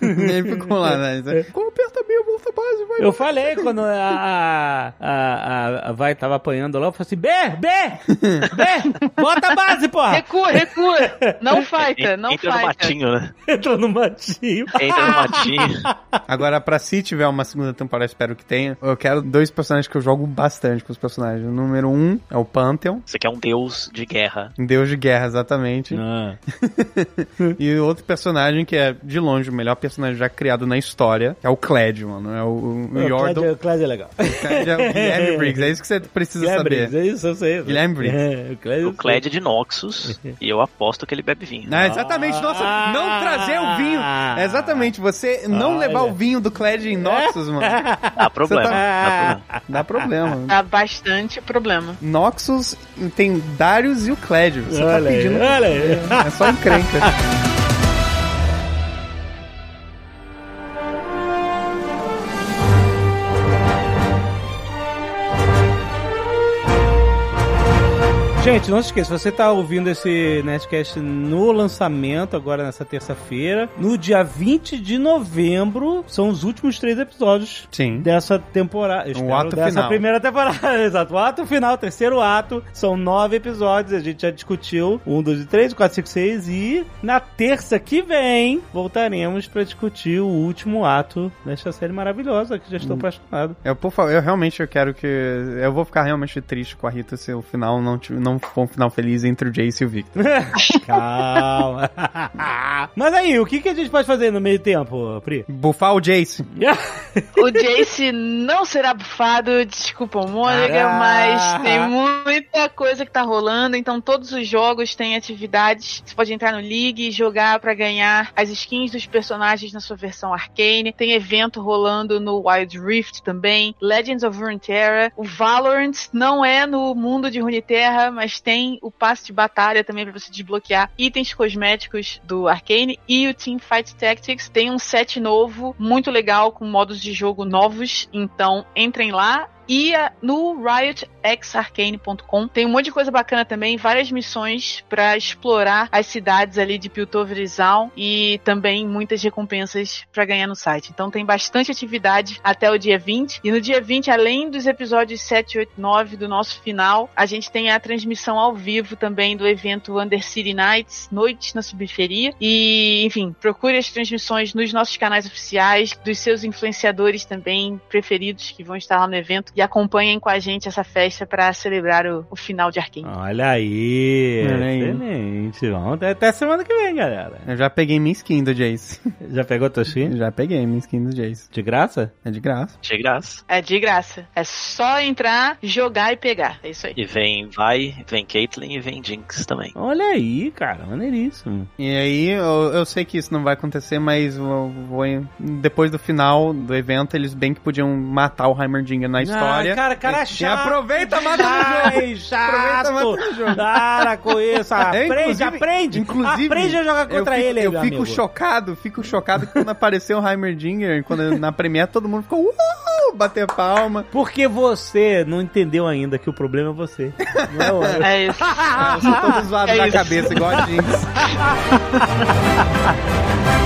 [LAUGHS] Ele ficou lá, né? Como aperta bem, volta a base, vai. Eu falei quando a, a, a, Vai tava apanhando lá, eu falei assim, B, B, B, bota a base, porra! Recua, recua. Não fighta, não Entra no fighta. matinho, né? Entrou no matinho. Entra no matinho. [LAUGHS] Agora, pra se tiver uma segunda temporada, espero que tenha, eu quero dois personagens que eu jogo bastante com os personagens. O número um é o Pantheon, Você quer um deus de guerra. um deus de guerra, exatamente. Ah, [LAUGHS] E o outro personagem que é, de longe, o melhor personagem já criado na história, é o Cled, mano. É o, o, o Yordle. O Cláudio é legal. Cled é o Guilherme [LAUGHS] Briggs, é isso que você precisa Guilherme saber. Briggs, é isso, eu sei. Guilherme Briggs. É, o Cláudio. O Cled é de Noxus. [LAUGHS] e eu aposto que ele bebe vinho. Ah, exatamente, nossa, não trazer o vinho. É exatamente, você não Olha. levar o vinho do Cled em Noxus, mano, Dá problema. Você Dá problema. dá problema. Dá bastante problema. Noxus tem Darius e o Cled. Você tá Olha aí, pedindo. olha aí. É só encrenca. 哈 Gente, não se esqueça, você tá ouvindo esse Nerdcast no lançamento, agora nessa terça-feira. No dia 20 de novembro, são os últimos três episódios Sim. dessa temporada. eu O espero, ato dessa final. primeira temporada. [LAUGHS] Exato. O ato final, o terceiro ato. São nove episódios. A gente já discutiu um, dois, três, quatro, cinco, seis. E na terça que vem voltaremos pra discutir o último ato desta série maravilhosa que já Hum. estou apaixonado. Eu, por favor, eu realmente eu quero que. Eu vou ficar realmente triste com a Rita se o final não, tive- não um final feliz entre o Jace e o Victor. [LAUGHS] Calma. [LAUGHS] Mas aí, o que, que a gente pode fazer no meio tempo, Pri? Bufar o Jace. [LAUGHS] O Jace não será bufado, desculpa o Mônica, mas tem muita coisa que tá rolando, então todos os jogos têm atividades. Você pode entrar no League e jogar pra ganhar as skins dos personagens na sua versão arcane. Tem evento rolando no Wild Rift também. Legends of Runeterra. O Valorant não é no mundo de Runeterra, mas tem o passe de batalha também pra você desbloquear itens cosméticos do Arcane. E o Team Fight Tactics tem um set novo, muito legal, com modos de jogo novos. Então entrem lá. E no riotxarcane.com tem um monte de coisa bacana também, várias missões pra explorar as cidades ali de Piltover e também muitas recompensas pra ganhar no site. Então tem bastante atividade até o dia 20. E no dia 20, além dos episódios 7, 8, 9 do nosso final, a gente tem a transmissão ao vivo também do evento Undercity Nights, Noites na Subferia. E, enfim, procure as transmissões nos nossos canais oficiais, dos seus influenciadores também preferidos que vão estar lá no evento e acompanhem com a gente essa festa para celebrar o, o final de Arkane. Olha aí. Olha aí. Excelente. Vamos até, até semana que vem, galera. Eu já peguei minha skin do Jace. [LAUGHS] Já pegou a tua skin? já peguei minha skin do Jace. De graça? É de graça. De graça. É de graça. É só entrar, jogar e pegar. É isso aí. E vem Vai, vem Caitlyn e vem Jinx também. Olha aí, cara. Maneiríssimo. E aí, eu, eu sei que isso não vai acontecer, mas eu vou, depois do final do evento, eles bem que podiam matar o Heimerdinger na história. Ah, cara, cara E- chato. E aproveita, mata no jogo. Ai, chato. Aproveita, mata no jogo. Para com isso. Aprende, É, aprende. Inclusive, aprende a jogar eu contra fico, ele, Eu fico amigo. chocado, fico chocado que quando apareceu o Heimerdinger, quando na Premiere todo mundo ficou uh, bater palma. Porque você não entendeu ainda que o problema é você. Não é. É isso. [LAUGHS] Eu sou todo zoado É na isso. cabeça, igual a Jinx. [LAUGHS]